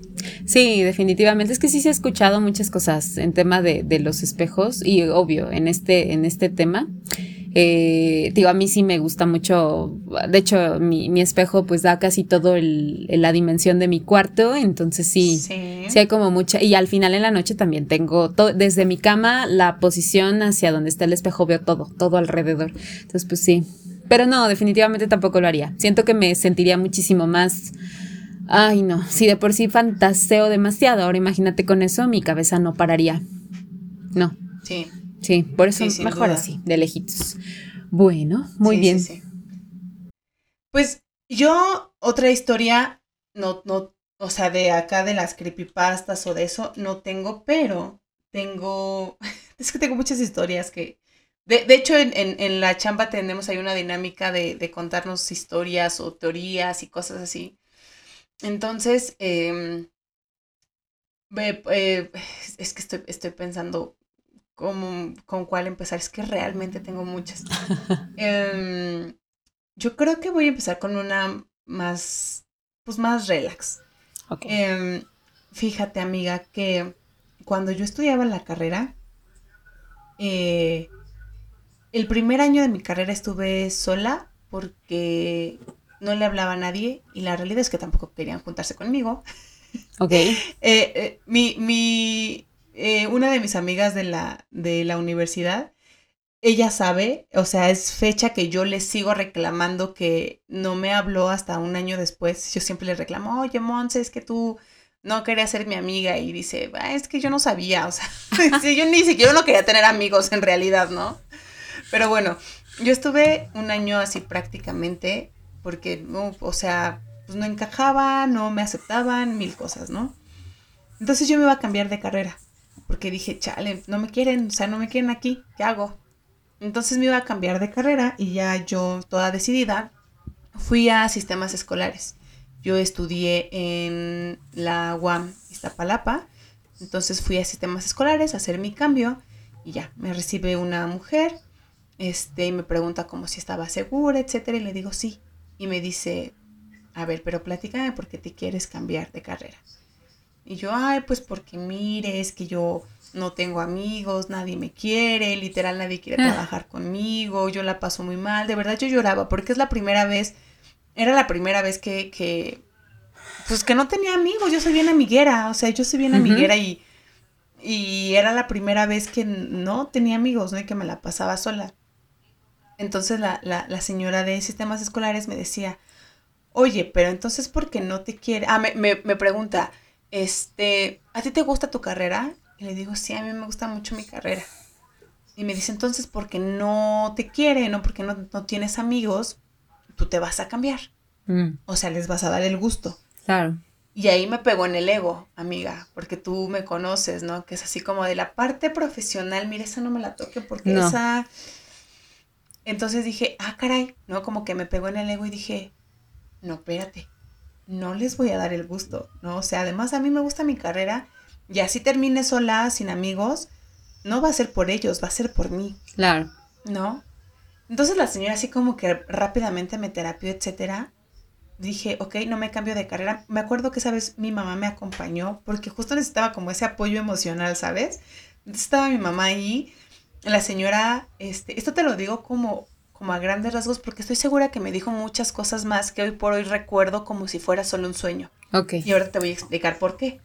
Sí, definitivamente. Es que sí se ha escuchado muchas cosas en tema de, de los espejos y obvio, en este, en este tema. Eh, digo, a mí sí me gusta mucho, de hecho, mi, espejo pues da casi todo el, la dimensión de mi cuarto, entonces sí, sí, hay como mucha, y al final en la noche también tengo todo, desde mi cama, la posición hacia donde está el espejo, veo todo, todo alrededor. Entonces, pues sí. Pero no, definitivamente tampoco lo haría. Siento que me sentiría muchísimo más... Ay, no, si de por sí fantaseo demasiado, ahora imagínate con eso, mi cabeza no pararía. No. Sí. Sí, por eso mejor así, de lejitos. Bueno, muy bien. pues yo, otra historia, no, no, o sea, de acá de las creepypastas o de eso, no tengo, pero tengo, es que tengo muchas historias que, de, de hecho, en, en, la chamba tenemos ahí una dinámica de, de, contarnos historias o teorías y cosas así. Entonces, eh, eh, es que estoy, estoy pensando con cuál empezar. Es que realmente tengo muchas. Em, yo creo que voy a empezar con una más, pues más relax. Em, fíjate, amiga, que cuando yo estudiaba la carrera, eh, el primer año de mi carrera estuve sola porque no le hablaba a nadie y la realidad es que tampoco querían juntarse conmigo. Ok. Eh, eh, mi, mi, eh, una de mis amigas de la, de la universidad, ella sabe, o sea, es fecha que yo le sigo reclamando que no me habló hasta un año después. Yo siempre le reclamo, oye, Monse, es que tú no querías ser mi amiga. Y dice, es que yo no sabía, o sea, yo ni siquiera no quería tener amigos en realidad, ¿no? Pero bueno, yo estuve un año así prácticamente porque, o sea, pues no encajaba, no me aceptaban, mil cosas, ¿no? Entonces yo me iba a cambiar de carrera porque dije, chale, no me quieren, o sea, no me quieren aquí, ¿qué hago? Entonces me iba a cambiar de carrera y ya yo, toda decidida, fui a sistemas escolares. Yo estudié en la UAM Iztapalapa, entonces fui a sistemas escolares a hacer mi cambio y ya, me recibe una mujer, este, y me pregunta como si estaba segura, etcétera, y le digo sí. Y me dice, a ver, pero platícame por qué te quieres cambiar de carrera. Y yo, ay, pues porque mire, es que yo no tengo amigos, nadie me quiere, literal nadie quiere ah. trabajar conmigo, yo la paso muy mal, de verdad yo lloraba porque es la primera vez, era la primera vez que, que pues que no tenía amigos, yo soy bien amiguera, o sea, yo soy bien amiguera y, y era la primera vez que no tenía amigos, ¿no? Y que me la pasaba sola. Entonces la, la, la señora de sistemas escolares me decía, oye, pero entonces, ¿por qué no te quiere? Ah, me, me, me pregunta, este, ¿a ti te gusta tu carrera? Y le digo, sí, a mí me gusta mucho mi carrera. Y me dice, entonces, porque no te quiere, no porque no, tienes amigos, tú te vas a cambiar. Mm. O sea, les vas a dar el gusto. Claro. Y ahí me pegó en el ego, amiga, porque tú me conoces, ¿no? Que es así como de la parte profesional, mira, esa no me la toque porque esa... Entonces dije, ah, caray, ¿no? Como que me pegó en el ego y dije, no, espérate, no les voy a dar el gusto, ¿no? O sea, además a mí me gusta mi carrera y así termine sola, sin amigos, no va a ser por ellos, va a ser por mí. Claro. ¿No? Entonces la señora así como que rápidamente me terapió, etcétera. Dije, ok, no me cambio de carrera. Me acuerdo que esa vez mi mamá me acompañó porque justo necesitaba como ese apoyo emocional, ¿sabes? Entonces estaba mi mamá ahí, la señora, este, esto te lo digo como como a grandes rasgos, porque estoy segura que me dijo muchas cosas más que hoy por hoy recuerdo como si fuera solo un sueño. Ok. Y ahora te voy a explicar por qué.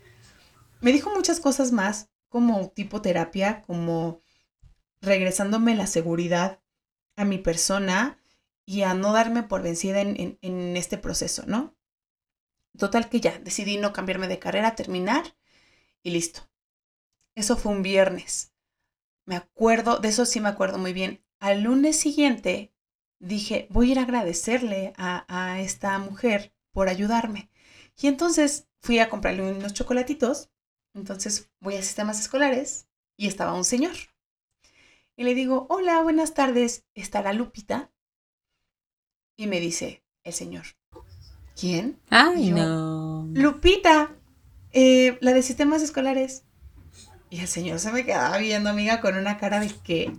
Me dijo muchas cosas más, como tipo terapia, como regresándome la seguridad a mi persona y a no darme por vencida en, en este proceso, ¿no? Total que ya, decidí no cambiarme de carrera, terminar y listo. Eso fue un viernes. Me acuerdo, de eso sí me acuerdo muy bien. Al lunes siguiente dije, voy a ir a agradecerle a, esta mujer por ayudarme. Y entonces fui a comprarle unos chocolatitos. Entonces voy a sistemas escolares y estaba un señor. Y le digo, hola, buenas tardes, ¿estará Lupita? Y me dice el señor, ¿quién? Ay, no. Lupita, eh, la de sistemas escolares. Y el señor se me quedaba viendo, amiga, con una cara de que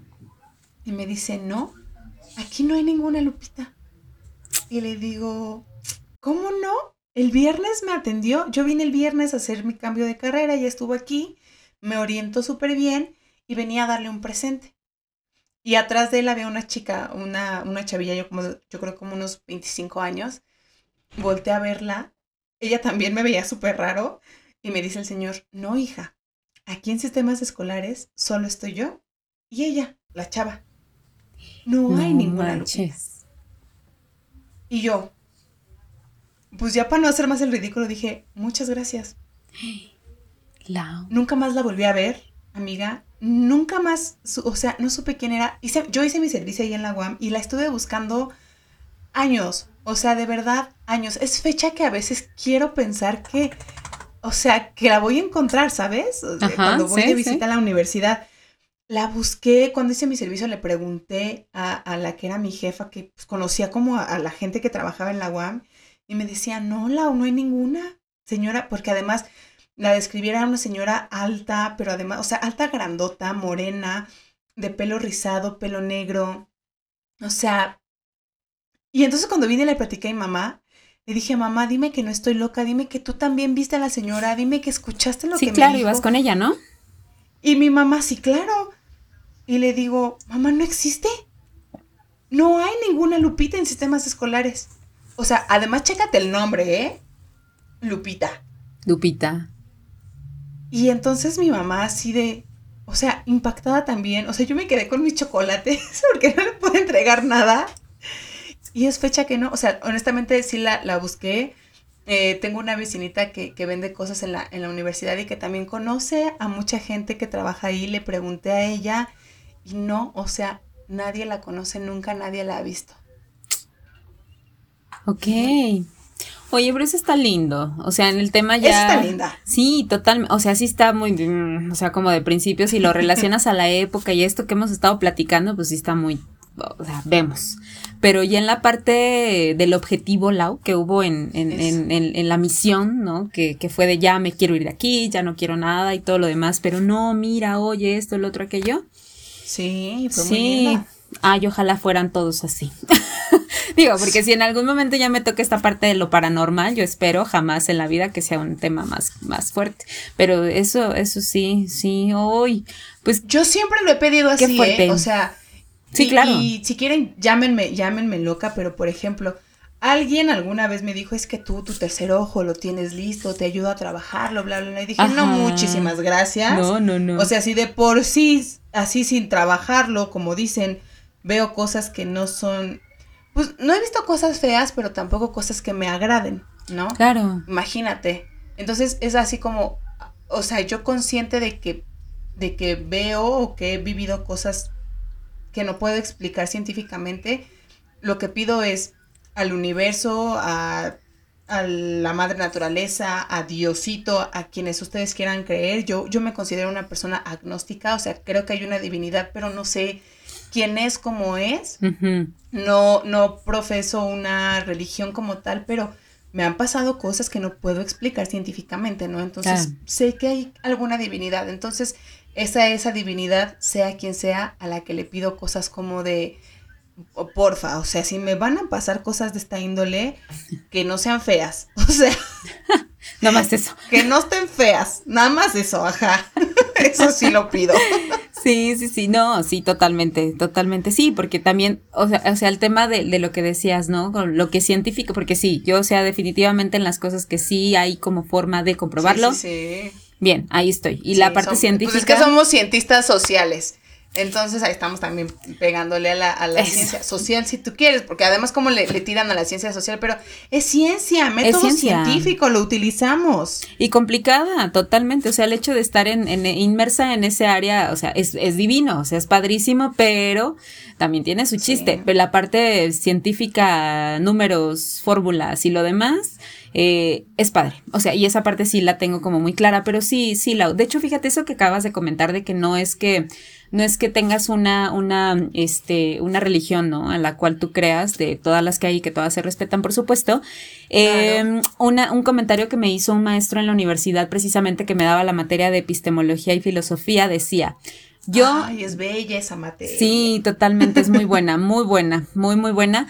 y me dice, no, aquí no hay ninguna Lupita. Y le digo, ¿cómo no? El viernes me atendió. Yo vine el viernes a hacer mi cambio de carrera, y estuvo aquí, me orientó súper bien y venía a darle un presente. Y atrás de él había una chica, una, una chavilla, yo, como, yo creo como unos 25 años. Volté a verla. Ella también me veía súper raro. Y me dice el señor, no, hija, aquí en sistemas escolares solo estoy yo y ella, la chava. No, hay ninguna Lupita. Y yo, pues ya para no hacer más el ridículo, dije, muchas gracias. Nunca más la volví a ver, amiga. Nunca más, o sea, no supe quién era. Hice, yo hice mi servicio ahí en la UAM y la estuve buscando años. O sea, de verdad, años. Es fecha que a veces quiero pensar que, o sea, que la voy a encontrar, ¿sabes? Cuando voy de visita a la universidad. La busqué, cuando hice mi servicio le pregunté a, la que era mi jefa, que pues, conocía como a, la gente que trabajaba en la UAM, y me decía, no, la no hay ninguna señora, porque además la describiera una señora alta, pero además, o sea, alta grandota, morena, de pelo rizado, pelo negro. O sea, y entonces cuando vine le platiqué a mi mamá, le dije, mamá, dime que no estoy loca, dime que tú también viste a la señora, dime que escuchaste lo que me dijo. Sí, claro, ibas con ella, ¿no? Y mi mamá, sí, claro. Y le digo, mamá, ¿no existe? No hay ninguna Lupita en sistemas escolares. O sea, además, chécate el nombre, ¿eh? Lupita. Lupita. Y entonces mi mamá así de, o sea, impactada también. O sea, yo me quedé con mis chocolates porque no le puedo entregar nada. Y es fecha que no, o sea, honestamente sí la, la busqué. Eh, tengo una vecinita que, que, vende cosas en la, en la universidad y que también conoce a mucha gente que trabaja ahí. Le pregunté a ella y no, o sea, nadie la conoce, nunca nadie la ha visto. Ok. Oye, pero eso está lindo. O sea, en el tema ya. está linda. Sí, totalmente. O sea, sí está muy. O sea, como de principio, si lo relacionas a la época y esto que hemos estado platicando, pues sí está muy. O sea, vemos. Pero ya en la parte del objetivo, Lau, que hubo en, en, en, en la misión, ¿no? Que, que, fue de ya me quiero ir de aquí, ya no quiero nada y todo lo demás, pero no, mira, oye, esto, el otro, aquello. Sí, fue muy linda. Ay, ojalá fueran todos así. Digo, porque si en algún momento ya me toca esta parte de lo paranormal, yo espero jamás en la vida que sea un tema más, más fuerte. Pero eso, eso sí, sí, hoy. Pues yo siempre lo he pedido así, ¿eh? O sea, sí, claro. Y si quieren, llámenme, llámenme loca, pero por ejemplo, alguien alguna vez me dijo, es que tú, tu tercer ojo lo tienes listo, te ayudo a trabajarlo, bla, bla, bla. Y dije, no, muchísimas gracias. No, no, no. O sea, si de por sí, así sin trabajarlo, como dicen, veo cosas que no son pues no he visto cosas feas, pero tampoco cosas que me agraden, ¿no? Claro. Imagínate. Entonces es así como, o sea, yo consciente de que, de que veo o que he vivido cosas que no puedo explicar científicamente, lo que pido es al universo, a, a la madre naturaleza, a Diosito, a quienes ustedes quieran creer. Yo, yo me considero una persona agnóstica, o sea, creo que hay una divinidad, pero no sé quién es como es. No, no profeso una religión como tal, pero me han pasado cosas que no puedo explicar científicamente, ¿no? Entonces sé que hay alguna divinidad. Entonces, esa, esa divinidad, sea quien sea, a la que le pido cosas como de, porfa, o sea, si me van a pasar cosas de esta índole, que no sean feas. O sea, nada más eso. Que no estén feas, nada más eso, ajá. Eso sí lo pido. Sí, sí, sí, no, sí, totalmente, totalmente, sí, porque también, o sea, o sea el tema de, de lo que decías, ¿no? Con lo que es científico, porque sí, yo, o sea, definitivamente en las cosas que sí hay como forma de comprobarlo. Sí, sí, Bien, ahí estoy. Y la parte científica. Pues es que somos cientistas sociales. Entonces ahí estamos también pegándole a la, a la ciencia social, si tú quieres, porque además como le, le, tiran a la ciencia social, pero es ciencia, método científico, lo utilizamos. Y complicada, totalmente, o sea, el hecho de estar en, en inmersa en ese área, o sea, es, es, divino, o sea, es padrísimo, pero también tiene su chiste, pero la parte científica, números, fórmulas y lo demás, eh, es padre. O sea, y esa parte sí la tengo como muy clara, pero sí, sí, la, de hecho, fíjate eso que acabas de comentar de que no es que, no es que tengas una, una, este, una religión, ¿no? En la cual tú creas, de todas las que hay, que todas se respetan, por supuesto. Eh, una, un comentario que me hizo un maestro en la universidad, precisamente que me daba la materia de epistemología y filosofía, decía, yo. Ay, es bella esa materia. Sí, totalmente, es muy buena, muy buena, muy, muy buena.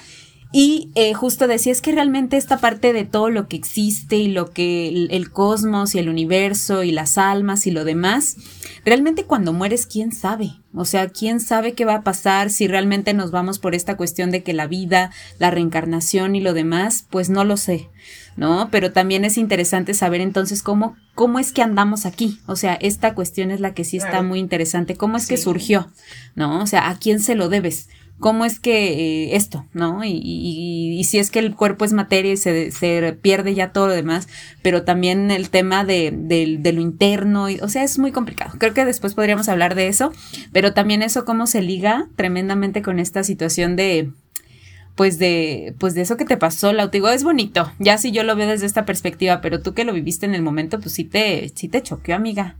Y eh, justo decía, es que realmente esta parte de todo lo que existe y lo que el, cosmos y el universo y las almas y lo demás, realmente cuando mueres, ¿quién sabe? O sea, ¿quién sabe qué va a pasar si realmente nos vamos por esta cuestión de que la vida, la reencarnación y lo demás? Pues no lo sé, ¿no? Pero también es interesante saber entonces cómo, cómo es que andamos aquí. O sea, esta cuestión es la que sí está muy interesante. ¿Cómo es que surgió? ¿No? O sea, ¿a quién se lo debes? Cómo es que eh, esto, ¿no? Y, y, si es que el cuerpo es materia y se, se, pierde ya todo lo demás, pero también el tema de, de, lo interno, y, o sea, es muy complicado. Creo que después podríamos hablar de eso, pero también eso cómo se liga tremendamente con esta situación de, pues de, pues de eso que te pasó, la digo, es bonito, ya si yo lo veo desde esta perspectiva, pero tú que lo viviste en el momento, pues sí te, sí te choqueó, amiga.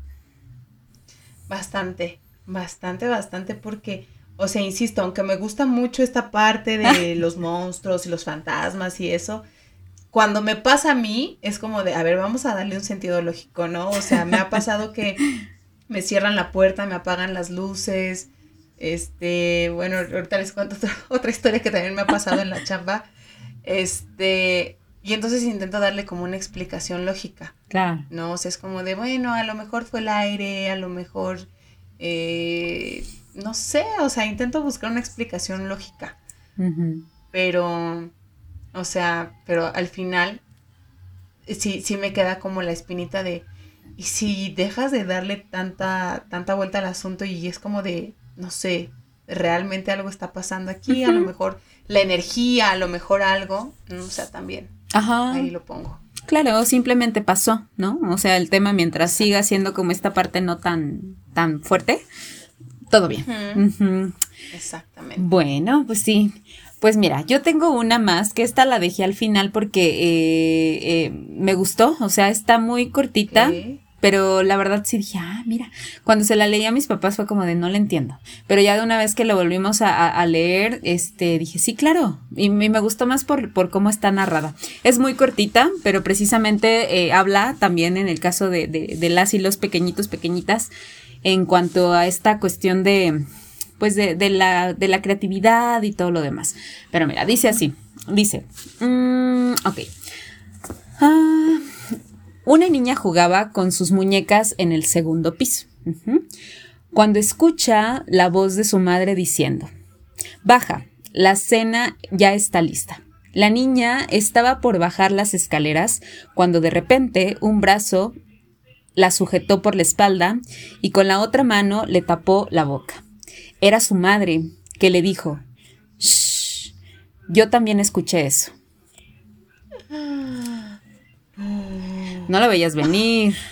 Bastante, bastante, bastante, porque o sea, insisto, aunque me gusta mucho esta parte de los monstruos y los fantasmas y eso, cuando me pasa a mí es como de, a ver, vamos a darle un sentido lógico, ¿no? O sea, me ha pasado que me cierran la puerta, me apagan las luces, este, bueno, ahorita les cuento otra, historia que también me ha pasado en la chamba, este, y entonces intento darle como una explicación lógica. Claro. No, o sea, es como de, bueno, a lo mejor fue el aire, a lo mejor... Eh, no sé, o sea, intento buscar una explicación lógica. Pero, o sea, pero al final sí, sí me queda como la espinita de, y si dejas de darle tanta, tanta vuelta al asunto y es como de, no sé, realmente algo está pasando aquí, a lo mejor la energía, a lo mejor algo, o sea, también. Ajá. Ahí lo pongo. Claro, simplemente pasó, ¿no? O sea, el tema mientras siga siendo como esta parte no tan, tan fuerte, todo bien. Exactamente. Bueno, pues sí. Pues mira, yo tengo una más, que esta la dejé al final porque eh, eh, me gustó, o sea, está muy cortita. Pero la verdad sí dije, ah, mira, cuando se la leí a mis papás fue como de no la entiendo. Pero ya de una vez que lo volvimos a, leer, este, dije, sí, claro. Y, me gustó más por, por, cómo está narrada. Es muy cortita, pero precisamente eh, habla también en el caso de, de, de las y los pequeñitos, pequeñitas, en cuanto a esta cuestión de, pues de, la, de la creatividad y todo lo demás. Pero mira, dice así, dice, mm, ok. Ah, una niña jugaba con sus muñecas en el segundo piso, cuando escucha la voz de su madre diciendo, baja, la cena ya está lista. La niña estaba por bajar las escaleras cuando de repente un brazo la sujetó por la espalda y con la otra mano le tapó la boca. Era su madre, que le dijo, Shh, yo también escuché eso. No la veías venir.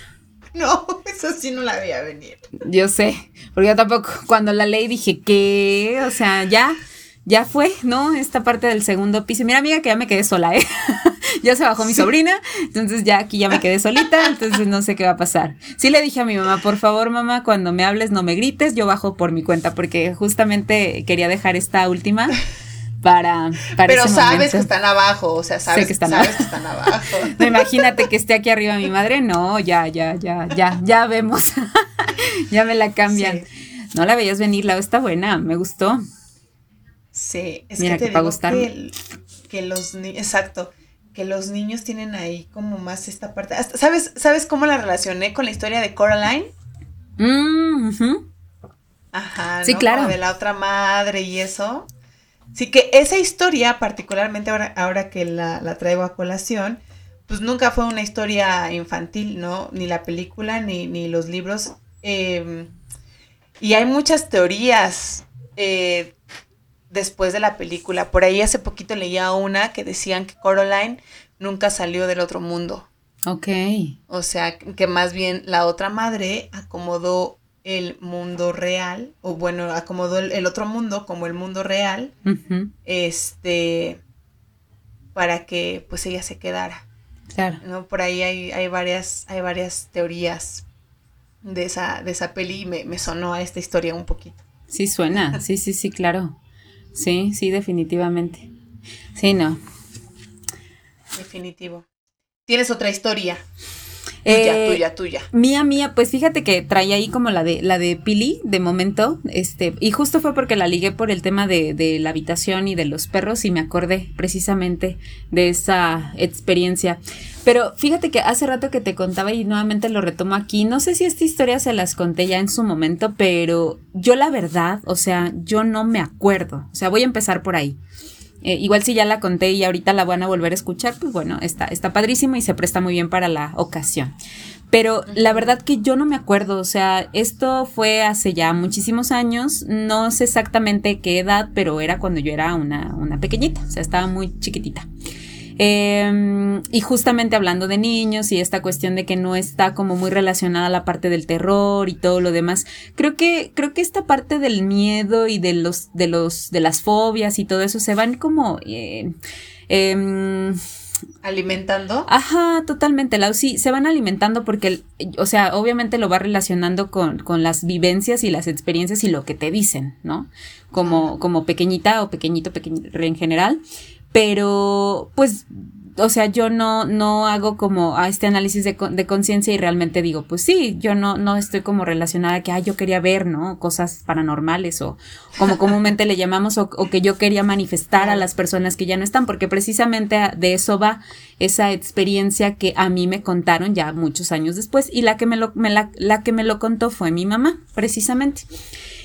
No, eso sí no la veía venir. Yo sé, porque yo tampoco, cuando la leí dije, ¿qué? O sea, ya, ya fue, ¿no? Esta parte del segundo piso. Mira, amiga, que ya me quedé sola, ¿eh? ya se bajó mi sobrina, entonces ya aquí ya me quedé solita, entonces no sé qué va a pasar. Sí le dije a mi mamá, por favor, mamá, cuando me hables no me grites, yo bajo por mi cuenta, porque justamente quería dejar esta última para, para Pero sabes que están abajo, o sea, sabes, que, están sabes que están abajo. no, imagínate que esté aquí arriba mi madre, no, ya, ya, ya, ya, ya vemos. ya me la cambian. No la veías venir, la está buena, me gustó. Sí, es que te digo que, que, los exacto, que los niños tienen ahí como más esta parte. ¿Sabes, ¿Sabes cómo la relacioné con la historia de Coraline? Mm, Ajá, sí, claro. de la otra madre y eso. Sí, que esa historia, particularmente ahora, ahora que la, traigo a colación, pues nunca fue una historia infantil, ¿no? Ni la película, ni, ni los libros. Em, y hay muchas teorías eh, después de la película. Por ahí hace poquito leía una que decían que Coraline nunca salió del otro mundo. Ok. O sea, que más bien la otra madre acomodó el mundo real, o bueno, acomodó el, otro mundo como el mundo real, este, para que pues ella se quedara. Claro. ¿no? Por ahí hay, hay, varias, hay varias teorías de esa, de esa peli y me, me sonó a esta historia un poquito. Sí, suena, sí, sí, sí, claro. Sí, sí, definitivamente. Sí, no. Definitivo. ¿Tienes otra historia? Tuya, eh, tuya, tuya. Mía, mía, pues fíjate que traía ahí como la de la de Pili de momento, este, y justo fue porque la ligué por el tema de, de la habitación y de los perros y me acordé precisamente de esa experiencia. Pero fíjate que hace rato que te contaba y nuevamente lo retomo aquí, no sé si esta historia se las conté ya en su momento, pero yo la verdad, o sea, yo no me acuerdo, o sea, voy a empezar por ahí. Eh, igual si ya la conté y ahorita la van a volver a escuchar, pues bueno, está, está padrísimo y se presta muy bien para la ocasión. Pero la verdad que yo no me acuerdo, o sea, esto fue hace ya muchísimos años, no sé exactamente qué edad, pero era cuando yo era una, una pequeñita, o sea, estaba muy chiquitita. Em, y justamente hablando de niños y esta cuestión de que no está como muy relacionada a la parte del terror y todo lo demás, creo que, creo que esta parte del miedo y de los, de los, de las fobias y todo eso se van como, eh, em, alimentando. Ajá, totalmente, Lau. Sí, se van alimentando porque, o sea, obviamente lo va relacionando con, con, las vivencias y las experiencias y lo que te dicen, ¿no? Como, como pequeñita o pequeñito, pequeñito en general pero pues o sea, yo no, no hago como a este análisis de, de conciencia y realmente digo, pues sí, yo no, no estoy como relacionada a que, ay, yo quería ver, ¿no? Cosas paranormales o como comúnmente le llamamos o, que yo quería manifestar a las personas que ya no están, porque precisamente de eso va esa experiencia que a mí me contaron ya muchos años después y la que me lo, me la, la que me lo contó fue mi mamá, precisamente.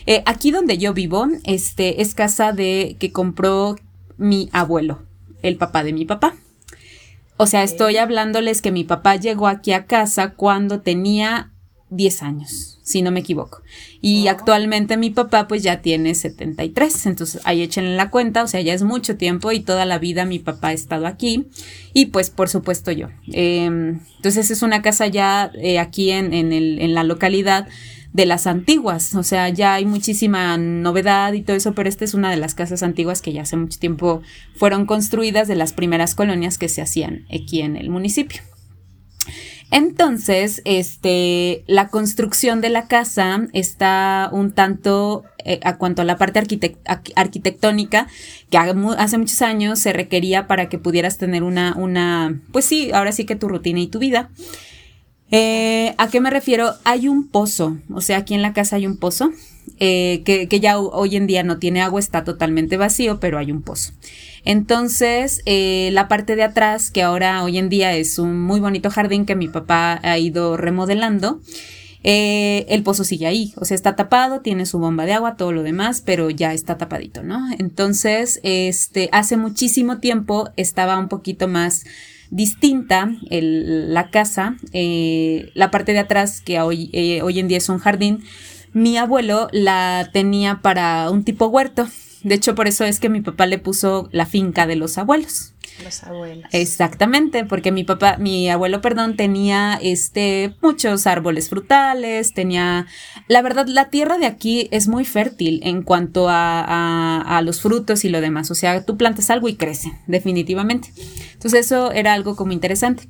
Eh, aquí donde yo vivo, este, es casa de que compró mi abuelo, el papá de mi papá. O sea, estoy hablándoles que mi papá llegó aquí a casa cuando tenía 10 años, si no me equivoco. Y actualmente mi papá pues ya tiene 73, entonces ahí échenle la cuenta, o sea, ya es mucho tiempo y toda la vida mi papá ha estado aquí y pues por supuesto yo. Em, entonces es una casa ya eh, aquí en, en, el, en la localidad de las antiguas, o sea, ya hay muchísima novedad y todo eso, pero esta es una de las casas antiguas que ya hace mucho tiempo fueron construidas de las primeras colonias que se hacían aquí en el municipio. Entonces, este, la construcción de la casa está un tanto eh, a cuanto a la parte arquitectónica, que hace muchos años se requería para que pudieras tener una, una, pues sí, ahora sí que tu rutina y tu vida. Eh, ¿A qué me refiero? Hay un pozo, o sea, aquí en la casa hay un pozo, eh, que, ya hoy en día no tiene agua, está totalmente vacío, pero hay un pozo. Entonces, eh, la parte de atrás, que ahora hoy en día es un muy bonito jardín que mi papá ha ido remodelando, el pozo sigue ahí, o sea, está tapado, tiene su bomba de agua, todo lo demás, pero ya está tapadito, ¿no? Entonces, este, hace muchísimo tiempo estaba un poquito más distinta la casa, eh, la parte de atrás, que hoy, eh, hoy en día es un jardín, mi abuelo la tenía para un tipo huerto. De hecho, por eso es que mi papá le puso la finca de los abuelos. Los abuelos. Exactamente, porque mi papá, mi abuelo, perdón, tenía este muchos árboles frutales, tenía, la verdad, la tierra de aquí es muy fértil en cuanto a, a, los frutos y lo demás. O sea, tú plantas algo y crece, definitivamente. Entonces eso era algo como interesante.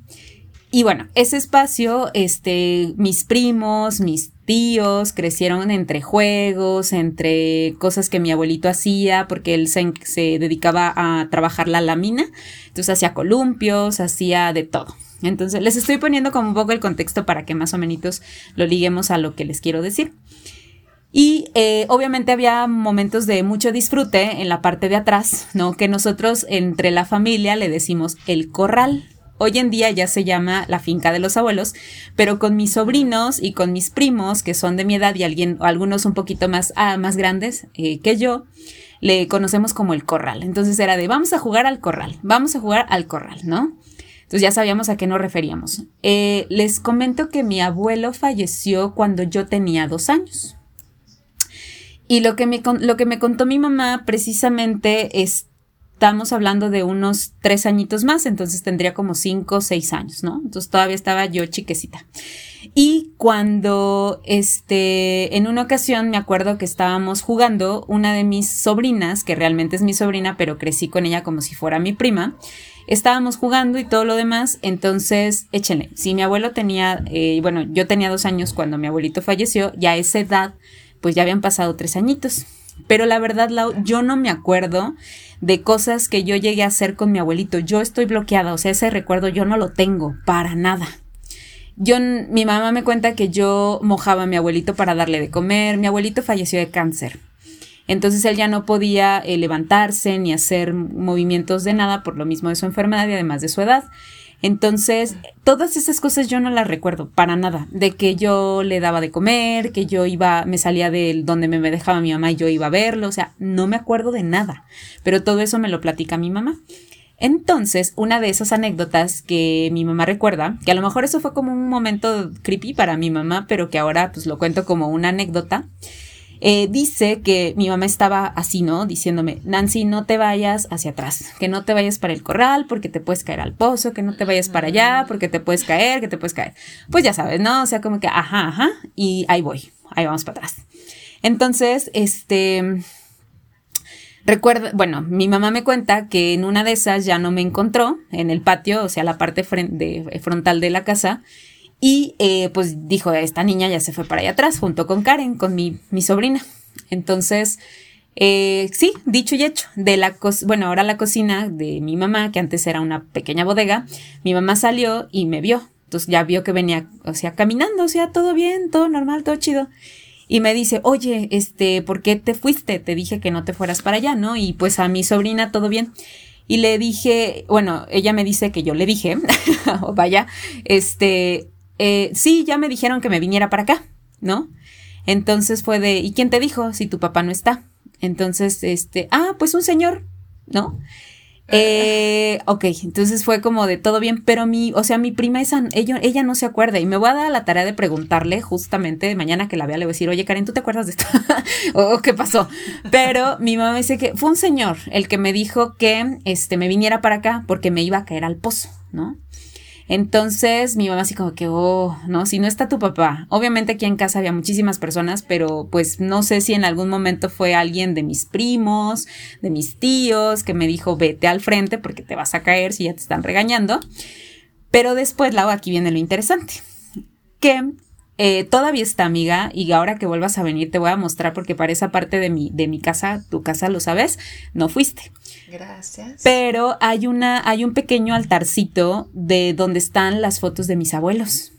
Y bueno, ese espacio, este, mis primos, mis tíos crecieron entre juegos, entre cosas que mi abuelito hacía, porque él se, se dedicaba a trabajar la lámina, entonces hacía columpios, hacía de todo. Entonces les estoy poniendo como un poco el contexto para que más o menos lo liguemos a lo que les quiero decir. Y eh, obviamente había momentos de mucho disfrute en la parte de atrás, ¿no? Que nosotros entre la familia le decimos el corral. Hoy en día ya se llama la finca de los abuelos, pero con mis sobrinos y con mis primos, que son de mi edad y alguien, algunos un poquito más, ah, más grandes eh, que yo, le conocemos como el corral. Entonces era de vamos a jugar al corral, vamos a jugar al corral, ¿no? Entonces ya sabíamos a qué nos referíamos. Eh, les comento que mi abuelo falleció cuando yo tenía dos años. Y lo que me, lo que me contó mi mamá precisamente es estamos hablando de unos tres añitos más, entonces tendría como cinco o seis años, ¿no? Entonces todavía estaba yo chiquecita. Y cuando, este, en una ocasión me acuerdo que estábamos jugando, una de mis sobrinas, que realmente es mi sobrina, pero crecí con ella como si fuera mi prima, estábamos jugando y todo lo demás, entonces échenle, si mi abuelo tenía, eh, bueno, yo tenía dos años cuando mi abuelito falleció, ya a esa edad, pues ya habían pasado tres añitos. Pero la verdad, yo no me acuerdo de cosas que yo llegué a hacer con mi abuelito. Yo estoy bloqueada, o sea, ese recuerdo yo no lo tengo para nada. yo, mi mamá me cuenta que yo mojaba a mi abuelito para darle de comer. Mi abuelito falleció de cáncer. Entonces él ya no podía eh, levantarse ni hacer movimientos de nada por lo mismo de su enfermedad y además de su edad. Entonces, todas esas cosas yo no las recuerdo para nada, de que yo le daba de comer, que yo iba, me salía de donde me dejaba mi mamá y yo iba a verlo, o sea, no me acuerdo de nada, pero todo eso me lo platica mi mamá. Entonces, una de esas anécdotas que mi mamá recuerda, que a lo mejor eso fue como un momento creepy para mi mamá, pero que ahora pues lo cuento como una anécdota, eh, dice que mi mamá estaba así, ¿no? Diciéndome, Nancy, no te vayas hacia atrás, que no te vayas para el corral porque te puedes caer al pozo, que no te vayas para allá porque te puedes caer, que te puedes caer. Pues ya sabes, ¿no? O sea, como que, ajá, ajá, y ahí voy, ahí vamos para atrás. Entonces, este... Recuerda, bueno, mi mamá me cuenta que en una de esas ya no me encontró en el patio, o sea, la parte frontal de la casa, y eh, pues dijo, esta niña ya se fue para allá atrás junto con Karen, con mi, mi sobrina. Entonces, eh, sí, dicho y hecho, de la bueno, ahora la cocina de mi mamá, que antes era una pequeña bodega, mi mamá salió y me vio. Entonces ya vio que venía, o sea, caminando, o sea, todo bien, todo normal, todo chido. Y me dice, oye, este, ¿por qué te fuiste? Te dije que no te fueras para allá, ¿no? Y pues a mi sobrina todo bien. Y le dije, bueno, ella me dice que yo le dije, vaya, este, eh, sí, ya me dijeron que me viniera para acá, ¿no? Entonces fue de, ¿y quién te dijo si tu papá no está? Entonces, este, ah, pues un señor, ¿no? Eh, ok, entonces fue como de todo bien, pero mi, o sea, mi prima esa, ella, ella no se acuerda y me voy a dar la tarea de preguntarle justamente mañana que la vea, le voy a decir, oye Karen, ¿tú te acuerdas de esto? ¿O qué pasó? Pero mi mamá dice que fue un señor el que me dijo que, este, me viniera para acá porque me iba a caer al pozo, ¿no? Entonces mi mamá así como que, oh, no, si no está tu papá. Obviamente aquí en casa había muchísimas personas, pero pues no sé si en algún momento fue alguien de mis primos, de mis tíos, que me dijo, vete al frente porque te vas a caer si ya te están regañando. Pero después, Lau, aquí viene lo interesante. Que eh, todavía está amiga y ahora que vuelvas a venir te voy a mostrar porque para esa parte de mi, de mi casa, tu casa lo sabes, no fuiste. Gracias. Pero hay una, hay un pequeño altarcito de donde están las fotos de mis abuelos.